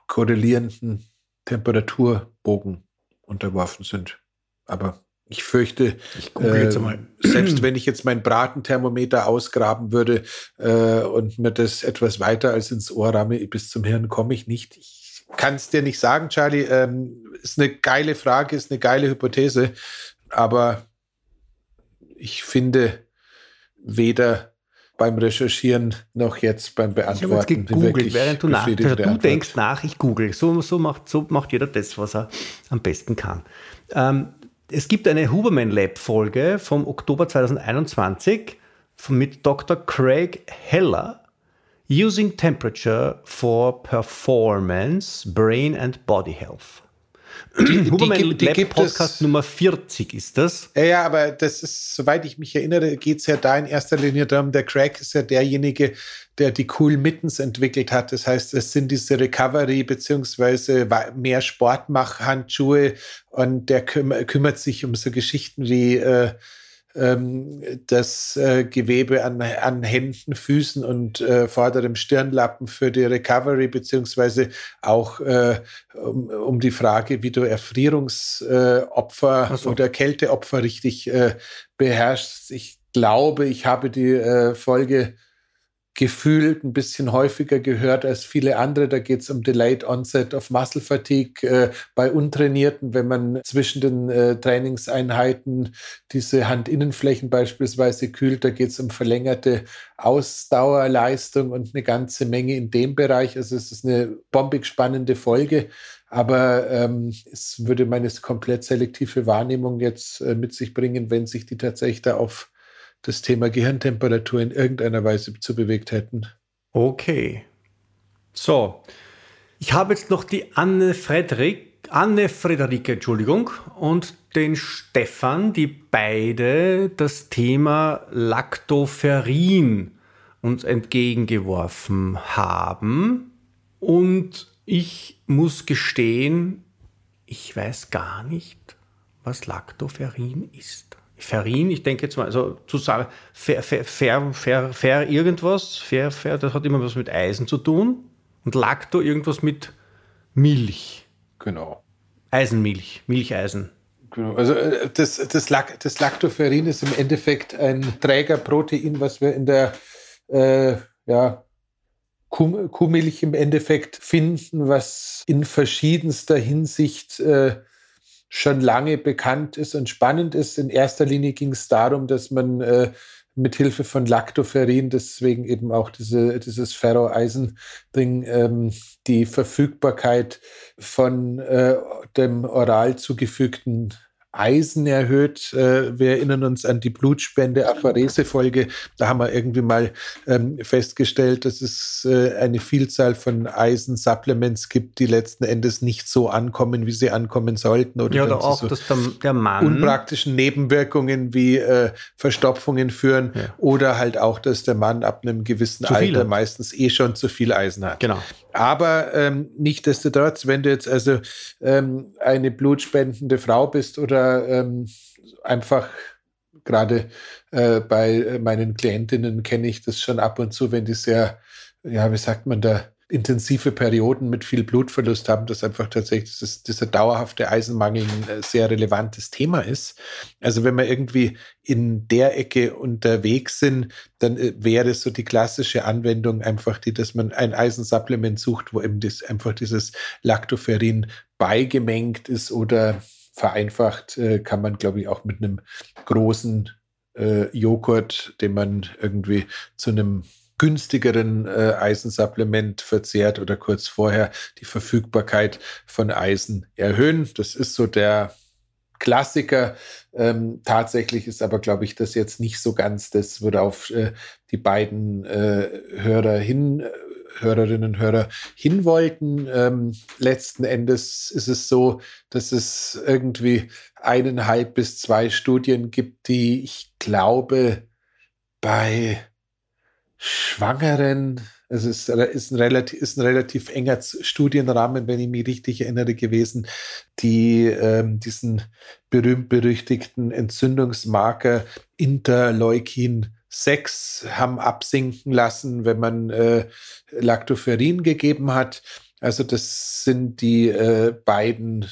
korrelierenden Temperaturbogen unterworfen sind. Aber ich fürchte, ich äh, selbst wenn ich jetzt mein Bratenthermometer ausgraben würde äh, und mir das etwas weiter als ins Ohr ramme, bis zum Hirn komme ich nicht. Ich kann es dir nicht sagen, Charlie. Ähm, ist eine geile Frage, ist eine geile Hypothese aber ich finde weder beim Recherchieren noch jetzt beim Beantworten. Ich habe gegoogelt, während du nach, also du denkst nach, ich google. So, so, macht, so macht jeder das, was er am besten kann. Ähm, es gibt eine Huberman Lab Folge vom Oktober 2021 mit Dr. Craig Heller. Using Temperature for Performance, Brain and Body Health. Die, Huberman die, Podcast es, Nummer 40 ist das. Ja, ja, aber das ist, soweit ich mich erinnere, geht es ja da in erster Linie darum, der Craig ist ja derjenige, der die Cool Mittens entwickelt hat. Das heißt, es sind diese Recovery- beziehungsweise mehr Sportmach-Handschuhe und der kümmert sich um so Geschichten wie äh, ähm, das äh, Gewebe an, an Händen, Füßen und äh, vorderem Stirnlappen für die Recovery, beziehungsweise auch äh, um, um, die Frage, wie du Erfrierungsopfer äh, so. oder Kälteopfer richtig äh, beherrschst. Ich glaube, ich habe die äh, Folge gefühlt ein bisschen häufiger gehört als viele andere. Da geht es um Delayed Onset of Muscle Fatigue äh, bei Untrainierten, wenn man zwischen den äh, Trainingseinheiten diese Handinnenflächen beispielsweise kühlt. Da geht es um verlängerte Ausdauerleistung und eine ganze Menge in dem Bereich. Also es ist eine bombig spannende Folge. Aber ähm, es würde meine komplett selektive Wahrnehmung jetzt äh, mit sich bringen, wenn sich die tatsächlich da auf das Thema Gehirntemperatur in irgendeiner Weise zu bewegt hätten. Okay. So. Ich habe jetzt noch die Anne Frederik, Anne Frederike, Entschuldigung, und den Stefan, die beide das Thema Lactoferrin uns entgegengeworfen haben. Und ich muss gestehen, ich weiß gar nicht, was Lactoferrin ist. Ferin, ich denke jetzt mal, also zu sagen, fair, fair, fair, fair, fair irgendwas, fair, fair, das hat immer was mit Eisen zu tun und Lacto irgendwas mit Milch. Genau. Eisenmilch, Milcheisen. Genau. Also äh, das, das, Lac, das Lactoferrin ist im Endeffekt ein Trägerprotein, was wir in der äh, ja, Kuh, Kuhmilch im Endeffekt finden, was in verschiedenster Hinsicht äh, schon lange bekannt ist und spannend ist. In erster Linie ging es darum, dass man äh, mit Hilfe von Lactoferrin, deswegen eben auch diese, dieses Ferroeisen-Ding, ähm, die Verfügbarkeit von äh, dem oral zugefügten Eisen erhöht. Äh, wir erinnern uns an die Blutspende-Apharese-Folge. Da haben wir irgendwie mal ähm, festgestellt, dass es äh, eine Vielzahl von Eisen-Supplements gibt, die letzten Endes nicht so ankommen, wie sie ankommen sollten. Oder, ja, oder auch, so dass der, der, Mann unpraktischen Nebenwirkungen wie äh, Verstopfungen führen ja. oder halt auch, dass der Mann ab einem gewissen Alter meistens eh schon zu viel Eisen hat. Genau. Aber ähm, nichtdestotrotz, wenn du jetzt also ähm, eine blutspendende Frau bist oder ähm, einfach gerade äh, bei meinen Klientinnen kenne ich das schon ab und zu, wenn die sehr, ja, wie sagt man da, intensive Perioden mit viel Blutverlust haben, dass einfach tatsächlich dieses, dieser dauerhafte Eisenmangel ein äh, sehr relevantes Thema ist. Also wenn wir irgendwie in der Ecke unterwegs sind, dann äh, wäre so die klassische Anwendung einfach die, dass man ein Eisensupplement sucht, wo eben das, einfach dieses Lactoferrin beigemengt ist oder vereinfacht äh, kann man, glaube ich, auch mit einem großen äh, Joghurt, den man irgendwie zu einem günstigeren äh, Eisensupplement verzehrt oder kurz vorher die Verfügbarkeit von Eisen erhöhen. Das ist so der Klassiker. Ähm, tatsächlich ist aber, glaube ich, das jetzt nicht so ganz das, worauf äh, die beiden äh, Hörer hin, äh, Hörerinnen und Hörer hin wollten. Ähm, letzten Endes ist es so, dass es irgendwie eineinhalb bis zwei Studien gibt, die ich glaube bei Schwangeren, also es ist ein, relativ, ist ein relativ enger Studienrahmen, wenn ich mich richtig erinnere, gewesen, die ähm, diesen berühmt-berüchtigten Entzündungsmarker Interleukin 6 haben absinken lassen, wenn man äh, Lactoferrin gegeben hat. Also das sind die äh, beiden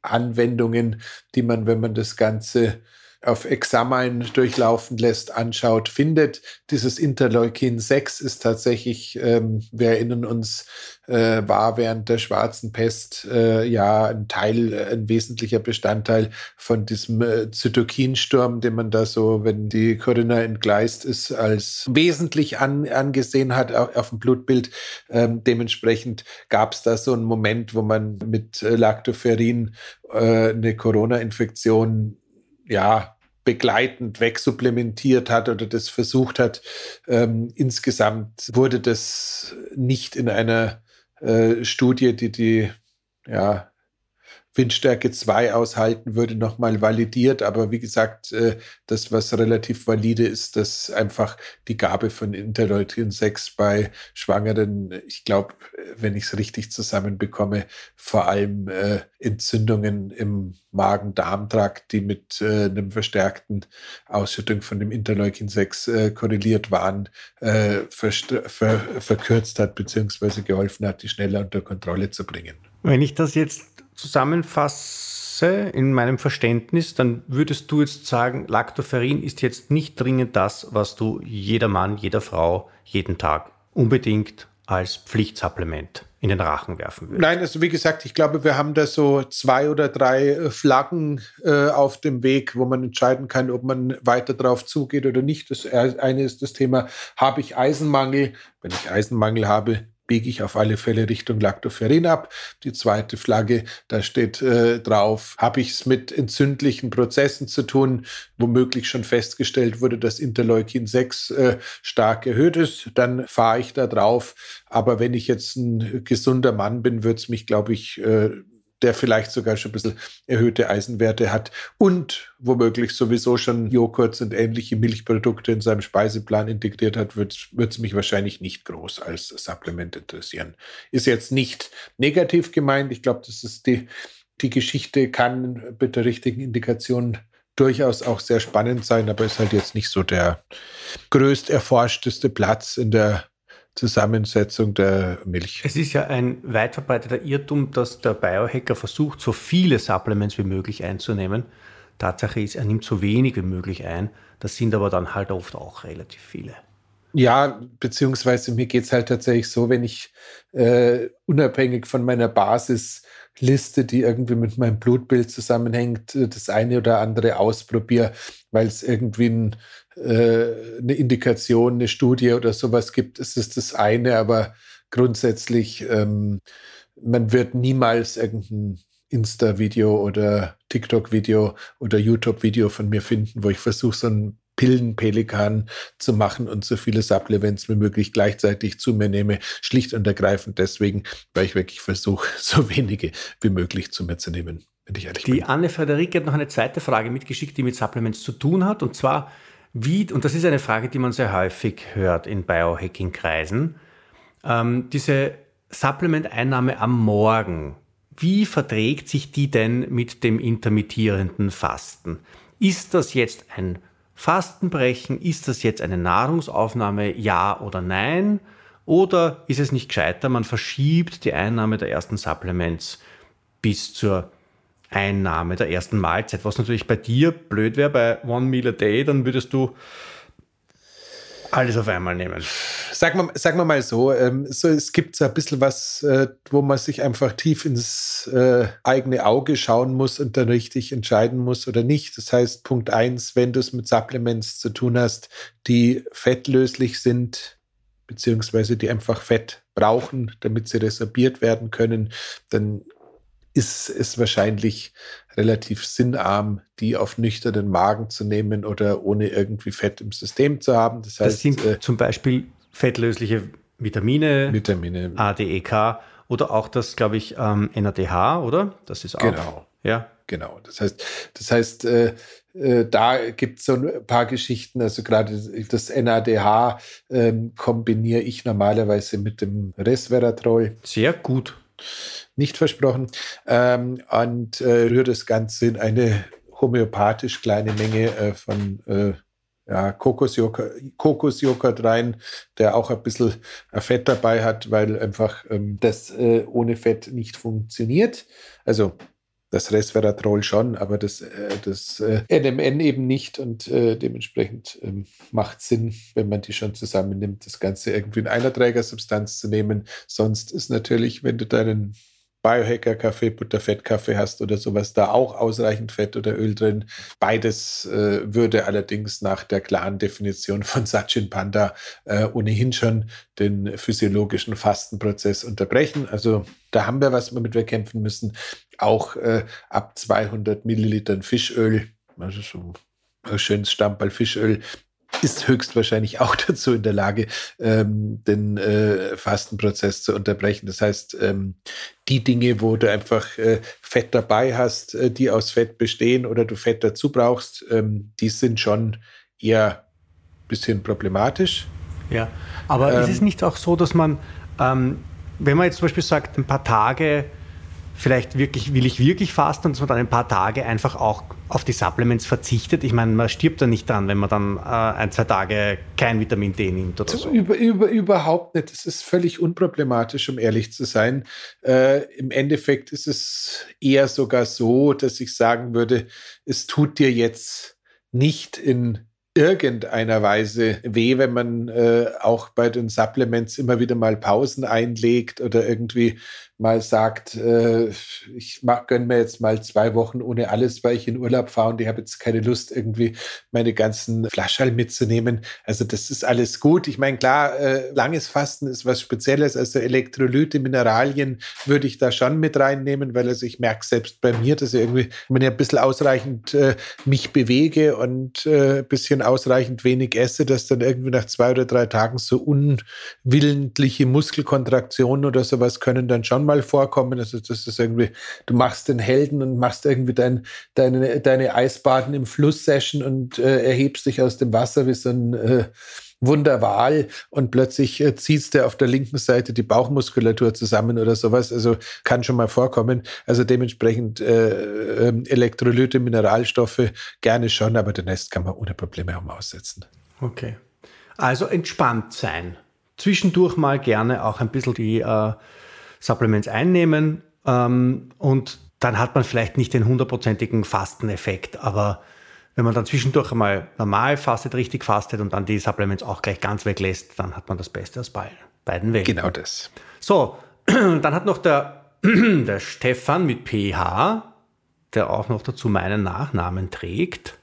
Anwendungen, die man, wenn man das Ganze auf Examen durchlaufen lässt, anschaut, findet. Dieses Interleukin 6 ist tatsächlich, ähm, wir erinnern uns, äh, war während der schwarzen Pest äh, ja ein Teil, äh, ein wesentlicher Bestandteil von diesem äh, Zytokinsturm, den man da so, wenn die Corinna entgleist ist, als wesentlich an, angesehen hat auf, auf dem Blutbild. Ähm, dementsprechend gab es da so einen Moment, wo man mit äh, Lactoferrin äh, eine Corona-Infektion ja, begleitend wegsupplementiert hat oder das versucht hat. Ähm, insgesamt wurde das nicht in einer äh, Studie, die die ja, Windstärke 2 aushalten würde, nochmal validiert. Aber wie gesagt, äh, das, was relativ valide ist, dass einfach die Gabe von Interleukin 6 bei Schwangeren, ich glaube, wenn ich es richtig zusammenbekomme, vor allem äh, Entzündungen im Magen-Darm-Trakt, die mit äh, einem verstärkten Ausschüttung von dem Interleukin 6 äh, korreliert waren, ver verkürzt hat, beziehungsweise geholfen hat, die schneller unter Kontrolle zu bringen. Wenn ich das jetzt zusammenfasse in meinem Verständnis, dann würdest du jetzt sagen, Lactoferrin ist jetzt nicht dringend das, was du jeder Mann, jeder Frau jeden Tag unbedingt als Pflichtsupplement in den Rachen werfen würdest. Nein, also wie gesagt, ich glaube, wir haben da so zwei oder drei äh, Flaggen äh, auf dem Weg, wo man entscheiden kann, ob man weiter drauf zugeht oder nicht. Das eine ist das Thema, habe ich Eisenmangel? Wenn ich Eisenmangel habe, biege ich auf alle Fälle Richtung Lactoferrin ab. Die zweite Flagge, da steht äh, drauf, habe ich es mit entzündlichen Prozessen zu tun, womöglich schon festgestellt wurde, dass Interleukin 6 äh, stark erhöht ist, dann fahre ich da drauf. Aber wenn ich jetzt ein gesunder Mann bin, wird es mich, glaube ich, äh, der vielleicht sogar schon ein bisschen erhöhte Eisenwerte hat und womöglich sowieso schon Joghurts und ähnliche Milchprodukte in seinem Speiseplan integriert hat, wird es mich wahrscheinlich nicht groß als Supplement interessieren. Ist jetzt nicht negativ gemeint. Ich glaube, das ist die, die Geschichte kann mit der richtigen Indikation durchaus auch sehr spannend sein, aber ist halt jetzt nicht so der größt erforschteste Platz in der Zusammensetzung der Milch. Es ist ja ein weit verbreiteter Irrtum, dass der Biohacker versucht, so viele Supplements wie möglich einzunehmen. Tatsache ist, er nimmt so wenig wie möglich ein. Das sind aber dann halt oft auch relativ viele. Ja, beziehungsweise mir geht es halt tatsächlich so, wenn ich äh, unabhängig von meiner Basisliste, die irgendwie mit meinem Blutbild zusammenhängt, äh, das eine oder andere ausprobiere, weil es irgendwie ein, eine Indikation, eine Studie oder sowas gibt, ist es das eine, aber grundsätzlich, ähm, man wird niemals irgendein Insta-Video oder TikTok-Video oder YouTube-Video von mir finden, wo ich versuche, so ein Pillenpelikan zu machen und so viele Supplements wie möglich gleichzeitig zu mir nehme. Schlicht und ergreifend deswegen, weil ich wirklich versuche, so wenige wie möglich zu mir zu nehmen. Wenn ich ehrlich die bin. Anne Frederike hat noch eine zweite Frage mitgeschickt, die mit Supplements zu tun hat. Und zwar, wie, und das ist eine Frage, die man sehr häufig hört in Biohacking-Kreisen, ähm, diese Supplement-Einnahme am Morgen. Wie verträgt sich die denn mit dem intermittierenden Fasten? Ist das jetzt ein Fastenbrechen? Ist das jetzt eine Nahrungsaufnahme, ja oder nein? Oder ist es nicht gescheiter, man verschiebt die Einnahme der ersten Supplements bis zur Einnahme der ersten Mahlzeit? Was natürlich bei dir blöd wäre, bei One Meal a Day, dann würdest du alles auf einmal nehmen. Sagen wir, sagen wir mal so, ähm, so, es gibt so ein bisschen was, äh, wo man sich einfach tief ins äh, eigene Auge schauen muss und dann richtig entscheiden muss oder nicht. Das heißt, Punkt eins, wenn du es mit Supplements zu tun hast, die fettlöslich sind, beziehungsweise die einfach Fett brauchen, damit sie resorbiert werden können, dann ist es wahrscheinlich relativ sinnarm, die auf nüchternen Magen zu nehmen oder ohne irgendwie Fett im System zu haben. Das, heißt, das sind äh, zum Beispiel fettlösliche Vitamine, Vitamine, ADEK oder auch das, glaube ich, ähm, NADH, oder? Das ist auch. Genau. Ja. Genau. Das heißt, das heißt, äh, äh, da gibt es so ein paar Geschichten. Also gerade das NADH ähm, kombiniere ich normalerweise mit dem Resveratrol. Sehr gut nicht versprochen. Ähm, und äh, rühre das Ganze in eine homöopathisch kleine Menge äh, von äh, ja, Kokosjoghurt, Kokosjoghurt rein, der auch ein bisschen Fett dabei hat, weil einfach ähm, das äh, ohne Fett nicht funktioniert. Also das Resveratrol schon, aber das, äh, das äh, NMN eben nicht und äh, dementsprechend ähm, macht Sinn, wenn man die schon zusammennimmt, das Ganze irgendwie in einer Trägersubstanz zu nehmen. Sonst ist natürlich, wenn du deinen Biohacker-Kaffee, Butterfett-Kaffee hast oder sowas, da auch ausreichend Fett oder Öl drin. Beides äh, würde allerdings nach der klaren Definition von Sachin Panda äh, ohnehin schon den physiologischen Fastenprozess unterbrechen. Also da haben wir was, womit wir kämpfen müssen. Auch äh, ab 200 Millilitern Fischöl, also so ein schönes Stammball Fischöl, ist höchstwahrscheinlich auch dazu in der Lage, ähm, den äh, Fastenprozess zu unterbrechen. Das heißt, ähm, die Dinge, wo du einfach äh, Fett dabei hast, äh, die aus Fett bestehen oder du Fett dazu brauchst, ähm, die sind schon eher ein bisschen problematisch. Ja, aber ist es ähm, nicht auch so, dass man, ähm, wenn man jetzt zum Beispiel sagt, ein paar Tage vielleicht wirklich, will ich wirklich fasten und dass man dann ein paar Tage einfach auch auf die Supplements verzichtet. Ich meine, man stirbt da nicht dran, wenn man dann äh, ein, zwei Tage kein Vitamin D nimmt oder so. Über, über, überhaupt nicht. Das ist völlig unproblematisch, um ehrlich zu sein. Äh, Im Endeffekt ist es eher sogar so, dass ich sagen würde, es tut dir jetzt nicht in irgendeiner Weise weh, wenn man äh, auch bei den Supplements immer wieder mal Pausen einlegt oder irgendwie mal sagt, äh, ich mach, gönn mir jetzt mal zwei Wochen ohne alles, weil ich in Urlaub fahre und ich habe jetzt keine Lust, irgendwie meine ganzen Flaschall mitzunehmen. Also das ist alles gut. Ich meine, klar, äh, langes Fasten ist was Spezielles. Also Elektrolyte, Mineralien würde ich da schon mit reinnehmen, weil also ich merke selbst bei mir, dass ich irgendwie, wenn ich ein bisschen ausreichend äh, mich bewege und äh, ein bisschen ausreichend wenig esse, dass dann irgendwie nach zwei oder drei Tagen so unwillentliche Muskelkontraktionen oder sowas können dann schon mal mal vorkommen. Also das ist irgendwie, du machst den Helden und machst irgendwie dein, deine, deine Eisbaden im Fluss-Session und äh, erhebst dich aus dem Wasser wie so ein äh, Wunderwahl und plötzlich äh, ziehst du auf der linken Seite die Bauchmuskulatur zusammen oder sowas. Also kann schon mal vorkommen. Also dementsprechend äh, äh, Elektrolyte, Mineralstoffe gerne schon, aber den Rest kann man ohne Probleme auch mal aussetzen. Okay. Also entspannt sein zwischendurch mal gerne auch ein bisschen die äh, Supplements einnehmen ähm, und dann hat man vielleicht nicht den hundertprozentigen Fasteneffekt, aber wenn man dann zwischendurch einmal normal fastet, richtig fastet und dann die Supplements auch gleich ganz weglässt, dann hat man das Beste aus beiden Wegen. Genau das. So, dann hat noch der, der Stefan mit PH, der auch noch dazu meinen Nachnamen trägt.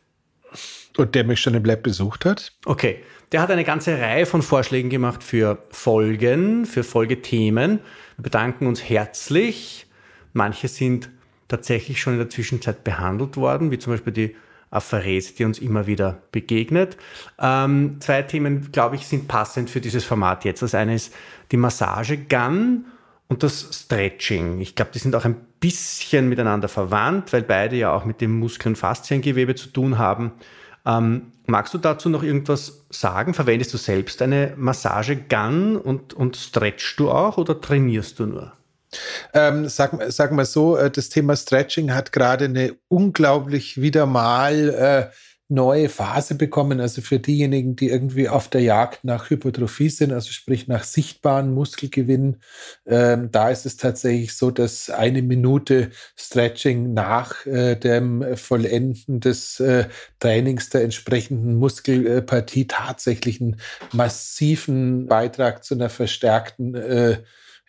Und der mich schon im Lab besucht hat. Okay, der hat eine ganze Reihe von Vorschlägen gemacht für Folgen, für Folgethemen. Wir bedanken uns herzlich. Manche sind tatsächlich schon in der Zwischenzeit behandelt worden, wie zum Beispiel die Apharese, die uns immer wieder begegnet. Ähm, zwei Themen, glaube ich, sind passend für dieses Format jetzt. Das eine ist die Massagegun und das Stretching. Ich glaube, die sind auch ein bisschen miteinander verwandt, weil beide ja auch mit dem Muskel- und Fasziengewebe zu tun haben. Ähm, magst du dazu noch irgendwas sagen? Verwendest du selbst eine Massagegun und, und stretchst du auch oder trainierst du nur? Ähm, sag, sag mal so, äh, das Thema Stretching hat gerade eine unglaublich wieder mal äh, neue Phase bekommen. Also für diejenigen, die irgendwie auf der Jagd nach Hypertrophie sind, also sprich nach sichtbaren Muskelgewinn, ähm, da ist es tatsächlich so, dass eine Minute Stretching nach äh, dem Vollenden des äh, Trainings der entsprechenden Muskelpartie tatsächlich einen massiven Beitrag zu einer verstärkten äh,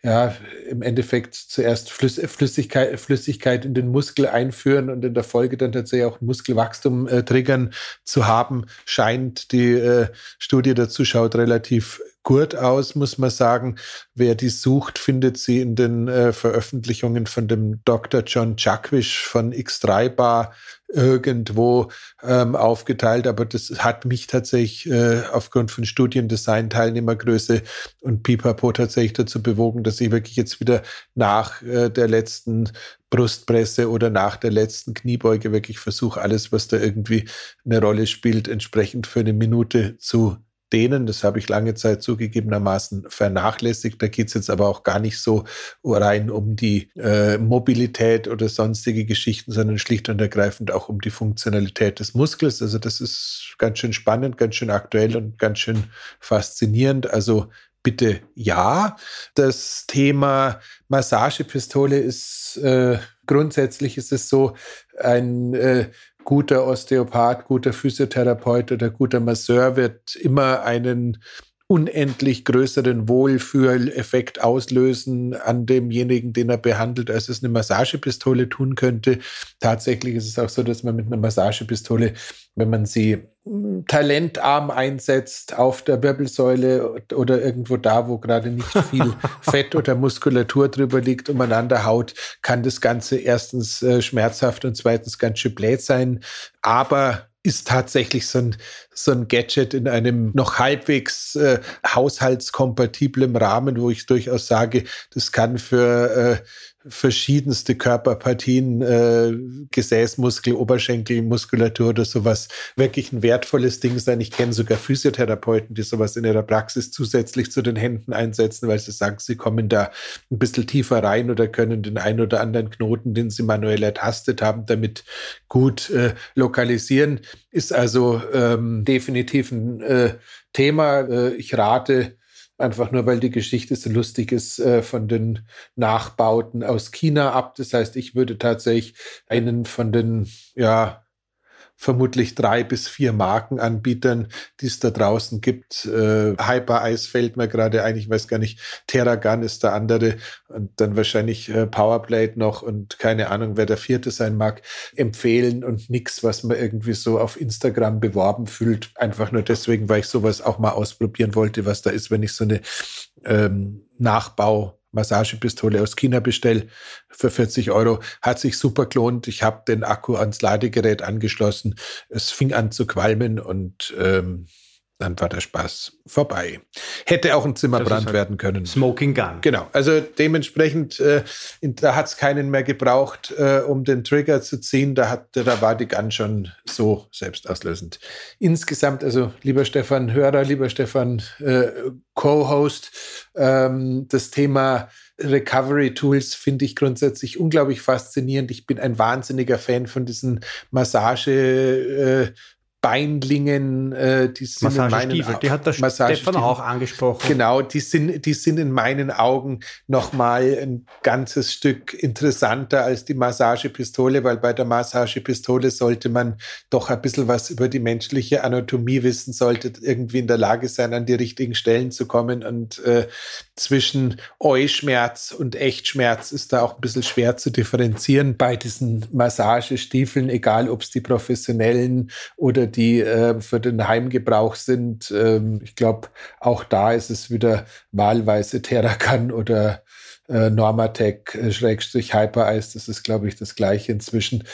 ja, im Endeffekt zuerst Flüssigkeit, Flüssigkeit in den Muskel einführen und in der Folge dann tatsächlich auch Muskelwachstum äh, triggern zu haben, scheint die äh, Studie dazu schaut relativ gut aus, muss man sagen. Wer die sucht, findet sie in den äh, Veröffentlichungen von dem Dr. John Chuckwish von X3 Bar irgendwo ähm, aufgeteilt, aber das hat mich tatsächlich äh, aufgrund von Studiendesign, Teilnehmergröße und Pipapo tatsächlich dazu bewogen, dass ich wirklich jetzt wieder nach äh, der letzten Brustpresse oder nach der letzten Kniebeuge wirklich versuche, alles, was da irgendwie eine Rolle spielt, entsprechend für eine Minute zu denen, das habe ich lange Zeit zugegebenermaßen vernachlässigt. Da geht es jetzt aber auch gar nicht so rein um die äh, Mobilität oder sonstige Geschichten, sondern schlicht und ergreifend auch um die Funktionalität des Muskels. Also das ist ganz schön spannend, ganz schön aktuell und ganz schön faszinierend. Also bitte ja. Das Thema Massagepistole ist äh, grundsätzlich ist es so ein äh, guter Osteopath, guter Physiotherapeut oder guter Masseur wird immer einen unendlich größeren Wohlfühleffekt auslösen an demjenigen, den er behandelt, als es eine Massagepistole tun könnte. Tatsächlich ist es auch so, dass man mit einer Massagepistole, wenn man sie hm, talentarm einsetzt auf der Wirbelsäule oder irgendwo da, wo gerade nicht viel Fett oder Muskulatur drüber liegt, umeinander haut, kann das Ganze erstens äh, schmerzhaft und zweitens ganz schön blöd sein. Aber ist tatsächlich so ein, so ein Gadget in einem noch halbwegs äh, haushaltskompatiblen Rahmen, wo ich durchaus sage, das kann für äh, verschiedenste Körperpartien, äh, Gesäßmuskel, Oberschenkelmuskulatur oder sowas wirklich ein wertvolles Ding sein. Ich kenne sogar Physiotherapeuten, die sowas in ihrer Praxis zusätzlich zu den Händen einsetzen, weil sie sagen, sie kommen da ein bisschen tiefer rein oder können den einen oder anderen Knoten, den sie manuell ertastet haben, damit gut äh, lokalisieren. Ist also ähm, definitiv ein äh, Thema. Äh, ich rate einfach nur, weil die Geschichte so lustig ist, äh, von den Nachbauten aus China ab. Das heißt, ich würde tatsächlich einen von den, ja, vermutlich drei bis vier Markenanbietern, die es da draußen gibt. Äh, Hyper Ice fällt mir gerade ein, ich weiß gar nicht, Terragun ist der andere und dann wahrscheinlich äh, Powerblade noch und keine Ahnung, wer der vierte sein mag, empfehlen und nichts, was man irgendwie so auf Instagram beworben fühlt. Einfach nur deswegen, weil ich sowas auch mal ausprobieren wollte, was da ist, wenn ich so eine ähm, Nachbau Massagepistole aus China bestelle für 40 Euro. Hat sich super gelohnt. Ich habe den Akku ans Ladegerät angeschlossen. Es fing an zu qualmen und ähm, dann war der Spaß vorbei. Hätte auch ein Zimmerbrand halt werden können. Smoking Gun. Genau. Also dementsprechend, äh, da hat es keinen mehr gebraucht, äh, um den Trigger zu ziehen. Da, hat, da war die Gun schon so selbstauslösend. Insgesamt, also lieber Stefan Hörer, lieber Stefan äh, Co-Host, ähm, das Thema Recovery Tools finde ich grundsätzlich unglaublich faszinierend. Ich bin ein wahnsinniger Fan von diesen Massage- äh, Beinlingen, äh, die sind in meinen die hat der Stefan auch angesprochen. Genau, die sind, die sind in meinen Augen nochmal ein ganzes Stück interessanter als die Massagepistole, weil bei der Massagepistole sollte man doch ein bisschen was über die menschliche Anatomie wissen, sollte irgendwie in der Lage sein, an die richtigen Stellen zu kommen. Und äh, zwischen Euschmerz und Echtschmerz ist da auch ein bisschen schwer zu differenzieren bei diesen Massagestiefeln, egal ob es die professionellen oder die äh, für den Heimgebrauch sind. Ähm, ich glaube, auch da ist es wieder wahlweise Terracan oder äh, Normatec äh, Schrägstrich Hyper-Ice. Das ist, glaube ich, das gleiche inzwischen.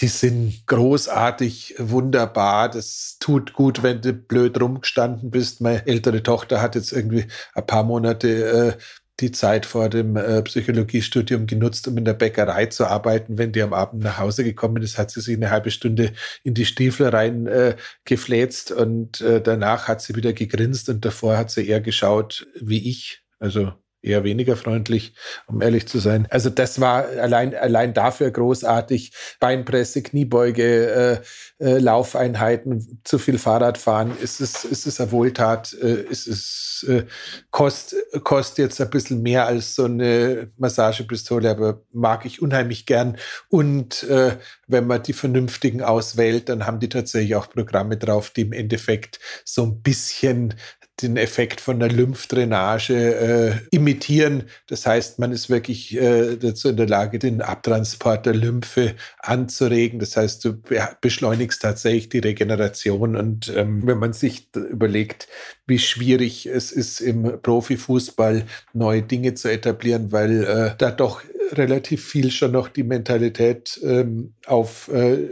Die sind großartig, wunderbar. Das tut gut, wenn du blöd rumgestanden bist. Meine ältere Tochter hat jetzt irgendwie ein paar Monate äh, die Zeit vor dem äh, Psychologiestudium genutzt, um in der Bäckerei zu arbeiten. Wenn die am Abend nach Hause gekommen ist, hat sie sich eine halbe Stunde in die Stiefel rein äh, gefläzt und äh, danach hat sie wieder gegrinst und davor hat sie eher geschaut wie ich. Also eher weniger freundlich, um ehrlich zu sein. Also das war allein, allein dafür großartig. Beinpresse, Kniebeuge, äh, äh, Laufeinheiten, zu viel Fahrradfahren. Ist es, ist es eine Wohltat? Äh, ist es äh, kost, kostet jetzt ein bisschen mehr als so eine Massagepistole, aber mag ich unheimlich gern. Und äh, wenn man die vernünftigen auswählt, dann haben die tatsächlich auch Programme drauf, die im Endeffekt so ein bisschen den Effekt von der Lymphdrainage äh, imitieren. Das heißt, man ist wirklich äh, dazu in der Lage, den Abtransport der Lymphe anzuregen. Das heißt, du beschleunigst tatsächlich die Regeneration. Und ähm, wenn man sich überlegt, wie schwierig es ist, im Profifußball neue Dinge zu etablieren, weil äh, da doch relativ viel schon noch die Mentalität ähm, auf äh,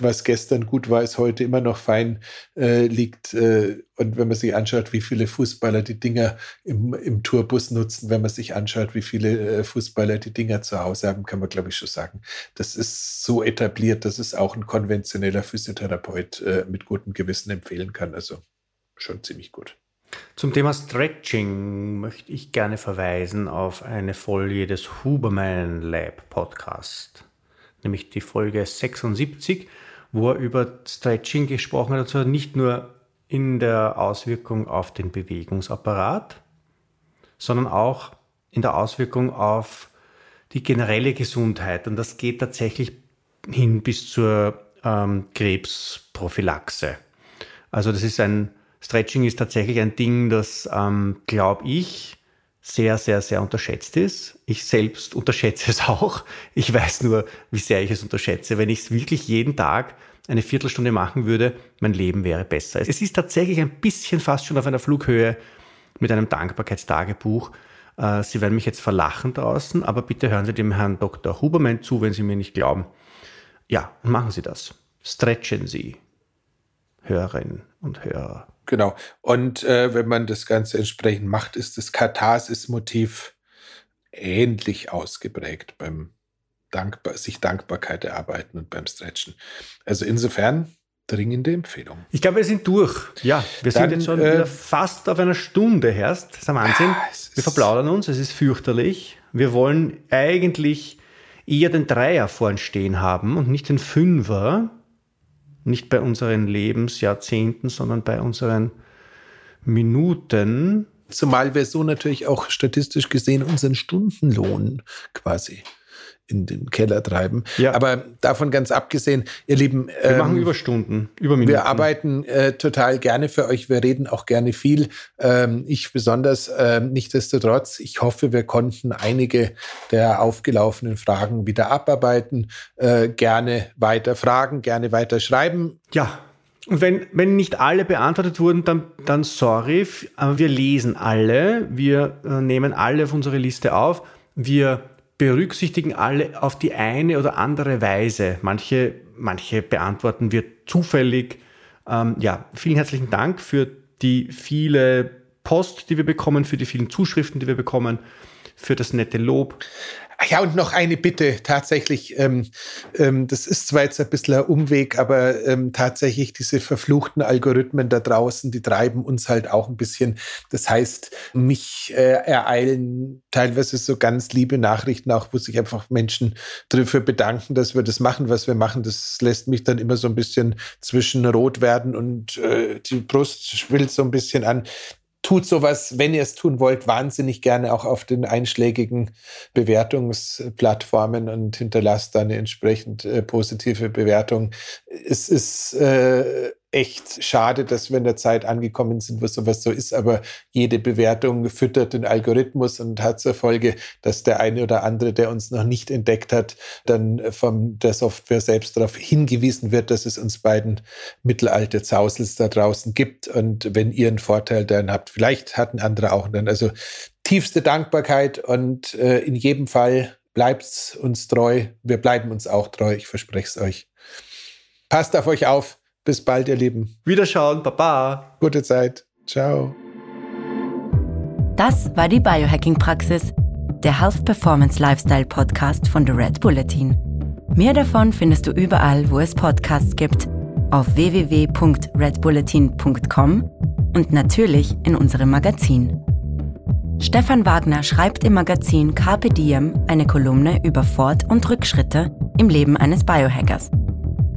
was gestern gut war, ist heute immer noch fein äh, liegt. Äh, und wenn man sich anschaut, wie viele Fußballer die Dinger im, im Tourbus nutzen, wenn man sich anschaut, wie viele äh, Fußballer die Dinger zu Hause haben, kann man, glaube ich, schon sagen, das ist so etabliert, dass es auch ein konventioneller Physiotherapeut äh, mit gutem Gewissen empfehlen kann. Also schon ziemlich gut. Zum Thema Stretching möchte ich gerne verweisen auf eine Folie des Huberman Lab Podcast, nämlich die Folge 76 wo er über Stretching gesprochen hat, also nicht nur in der Auswirkung auf den Bewegungsapparat, sondern auch in der Auswirkung auf die generelle Gesundheit. Und das geht tatsächlich hin bis zur ähm, Krebsprophylaxe. Also das ist ein, Stretching ist tatsächlich ein Ding, das, ähm, glaube ich, sehr, sehr, sehr unterschätzt ist. Ich selbst unterschätze es auch. Ich weiß nur, wie sehr ich es unterschätze. Wenn ich es wirklich jeden Tag eine Viertelstunde machen würde, mein Leben wäre besser. Es ist tatsächlich ein bisschen fast schon auf einer Flughöhe mit einem Dankbarkeitstagebuch. Äh, Sie werden mich jetzt verlachen draußen, aber bitte hören Sie dem Herrn Dr. Hubermann zu, wenn Sie mir nicht glauben. Ja, machen Sie das. Stretchen Sie, Hörerinnen und Hörer. Genau. Und äh, wenn man das Ganze entsprechend macht, ist das Katharsis-Motiv ähnlich ausgeprägt beim Dankbar, sich Dankbarkeit erarbeiten und beim Stretchen. Also insofern dringende Empfehlung. Ich glaube, wir sind durch. Ja, wir Dann, sind jetzt schon äh, fast auf einer Stunde herst. Das ist ein Wahnsinn. Ah, wir verplaudern uns, es ist fürchterlich. Wir wollen eigentlich eher den Dreier vorn stehen haben und nicht den Fünfer nicht bei unseren Lebensjahrzehnten, sondern bei unseren Minuten. Zumal wir so natürlich auch statistisch gesehen unseren Stundenlohn quasi in den Keller treiben. Ja. Aber davon ganz abgesehen, ihr Lieben. Wir ähm, machen Überstunden, Überminuten. Wir arbeiten äh, total gerne für euch. Wir reden auch gerne viel. Ähm, ich besonders. Ähm, nichtsdestotrotz, ich hoffe, wir konnten einige der aufgelaufenen Fragen wieder abarbeiten. Äh, gerne weiter fragen, gerne weiter schreiben. Ja, und wenn, wenn nicht alle beantwortet wurden, dann, dann sorry, aber wir lesen alle, wir äh, nehmen alle auf unsere Liste auf, wir berücksichtigen alle auf die eine oder andere Weise. Manche, manche beantworten wir zufällig. Ähm, ja, vielen herzlichen Dank für die viele Post, die wir bekommen, für die vielen Zuschriften, die wir bekommen, für das nette Lob. Ja, und noch eine Bitte, tatsächlich, ähm, ähm, das ist zwar jetzt ein bisschen ein Umweg, aber ähm, tatsächlich diese verfluchten Algorithmen da draußen, die treiben uns halt auch ein bisschen. Das heißt, mich äh, ereilen teilweise so ganz liebe Nachrichten, auch wo sich einfach Menschen dafür bedanken, dass wir das machen, was wir machen. Das lässt mich dann immer so ein bisschen zwischen rot werden und äh, die Brust schwillt so ein bisschen an tut sowas, wenn ihr es tun wollt, wahnsinnig gerne auch auf den einschlägigen Bewertungsplattformen und hinterlasst da eine entsprechend äh, positive Bewertung. Es ist äh, echt schade, dass wir in der Zeit angekommen sind, wo sowas so ist, aber jede Bewertung füttert den Algorithmus und hat zur Folge, dass der eine oder andere, der uns noch nicht entdeckt hat, dann von der Software selbst darauf hingewiesen wird, dass es uns beiden mittelalte Zausels da draußen gibt und wenn ihr einen Vorteil daran habt, vielleicht hatten andere auch dann. Also tiefste Dankbarkeit und äh, in jedem Fall bleibt uns treu. Wir bleiben uns auch treu, ich verspreche es euch. Passt auf euch auf. Bis bald, ihr Lieben. Wiederschauen, Baba. Gute Zeit. Ciao. Das war die Biohacking-Praxis, der Health Performance Lifestyle Podcast von The Red Bulletin. Mehr davon findest du überall, wo es Podcasts gibt, auf www.redbulletin.com und natürlich in unserem Magazin. Stefan Wagner schreibt im Magazin Carpe Diem eine Kolumne über Fort- und Rückschritte im Leben eines Biohackers.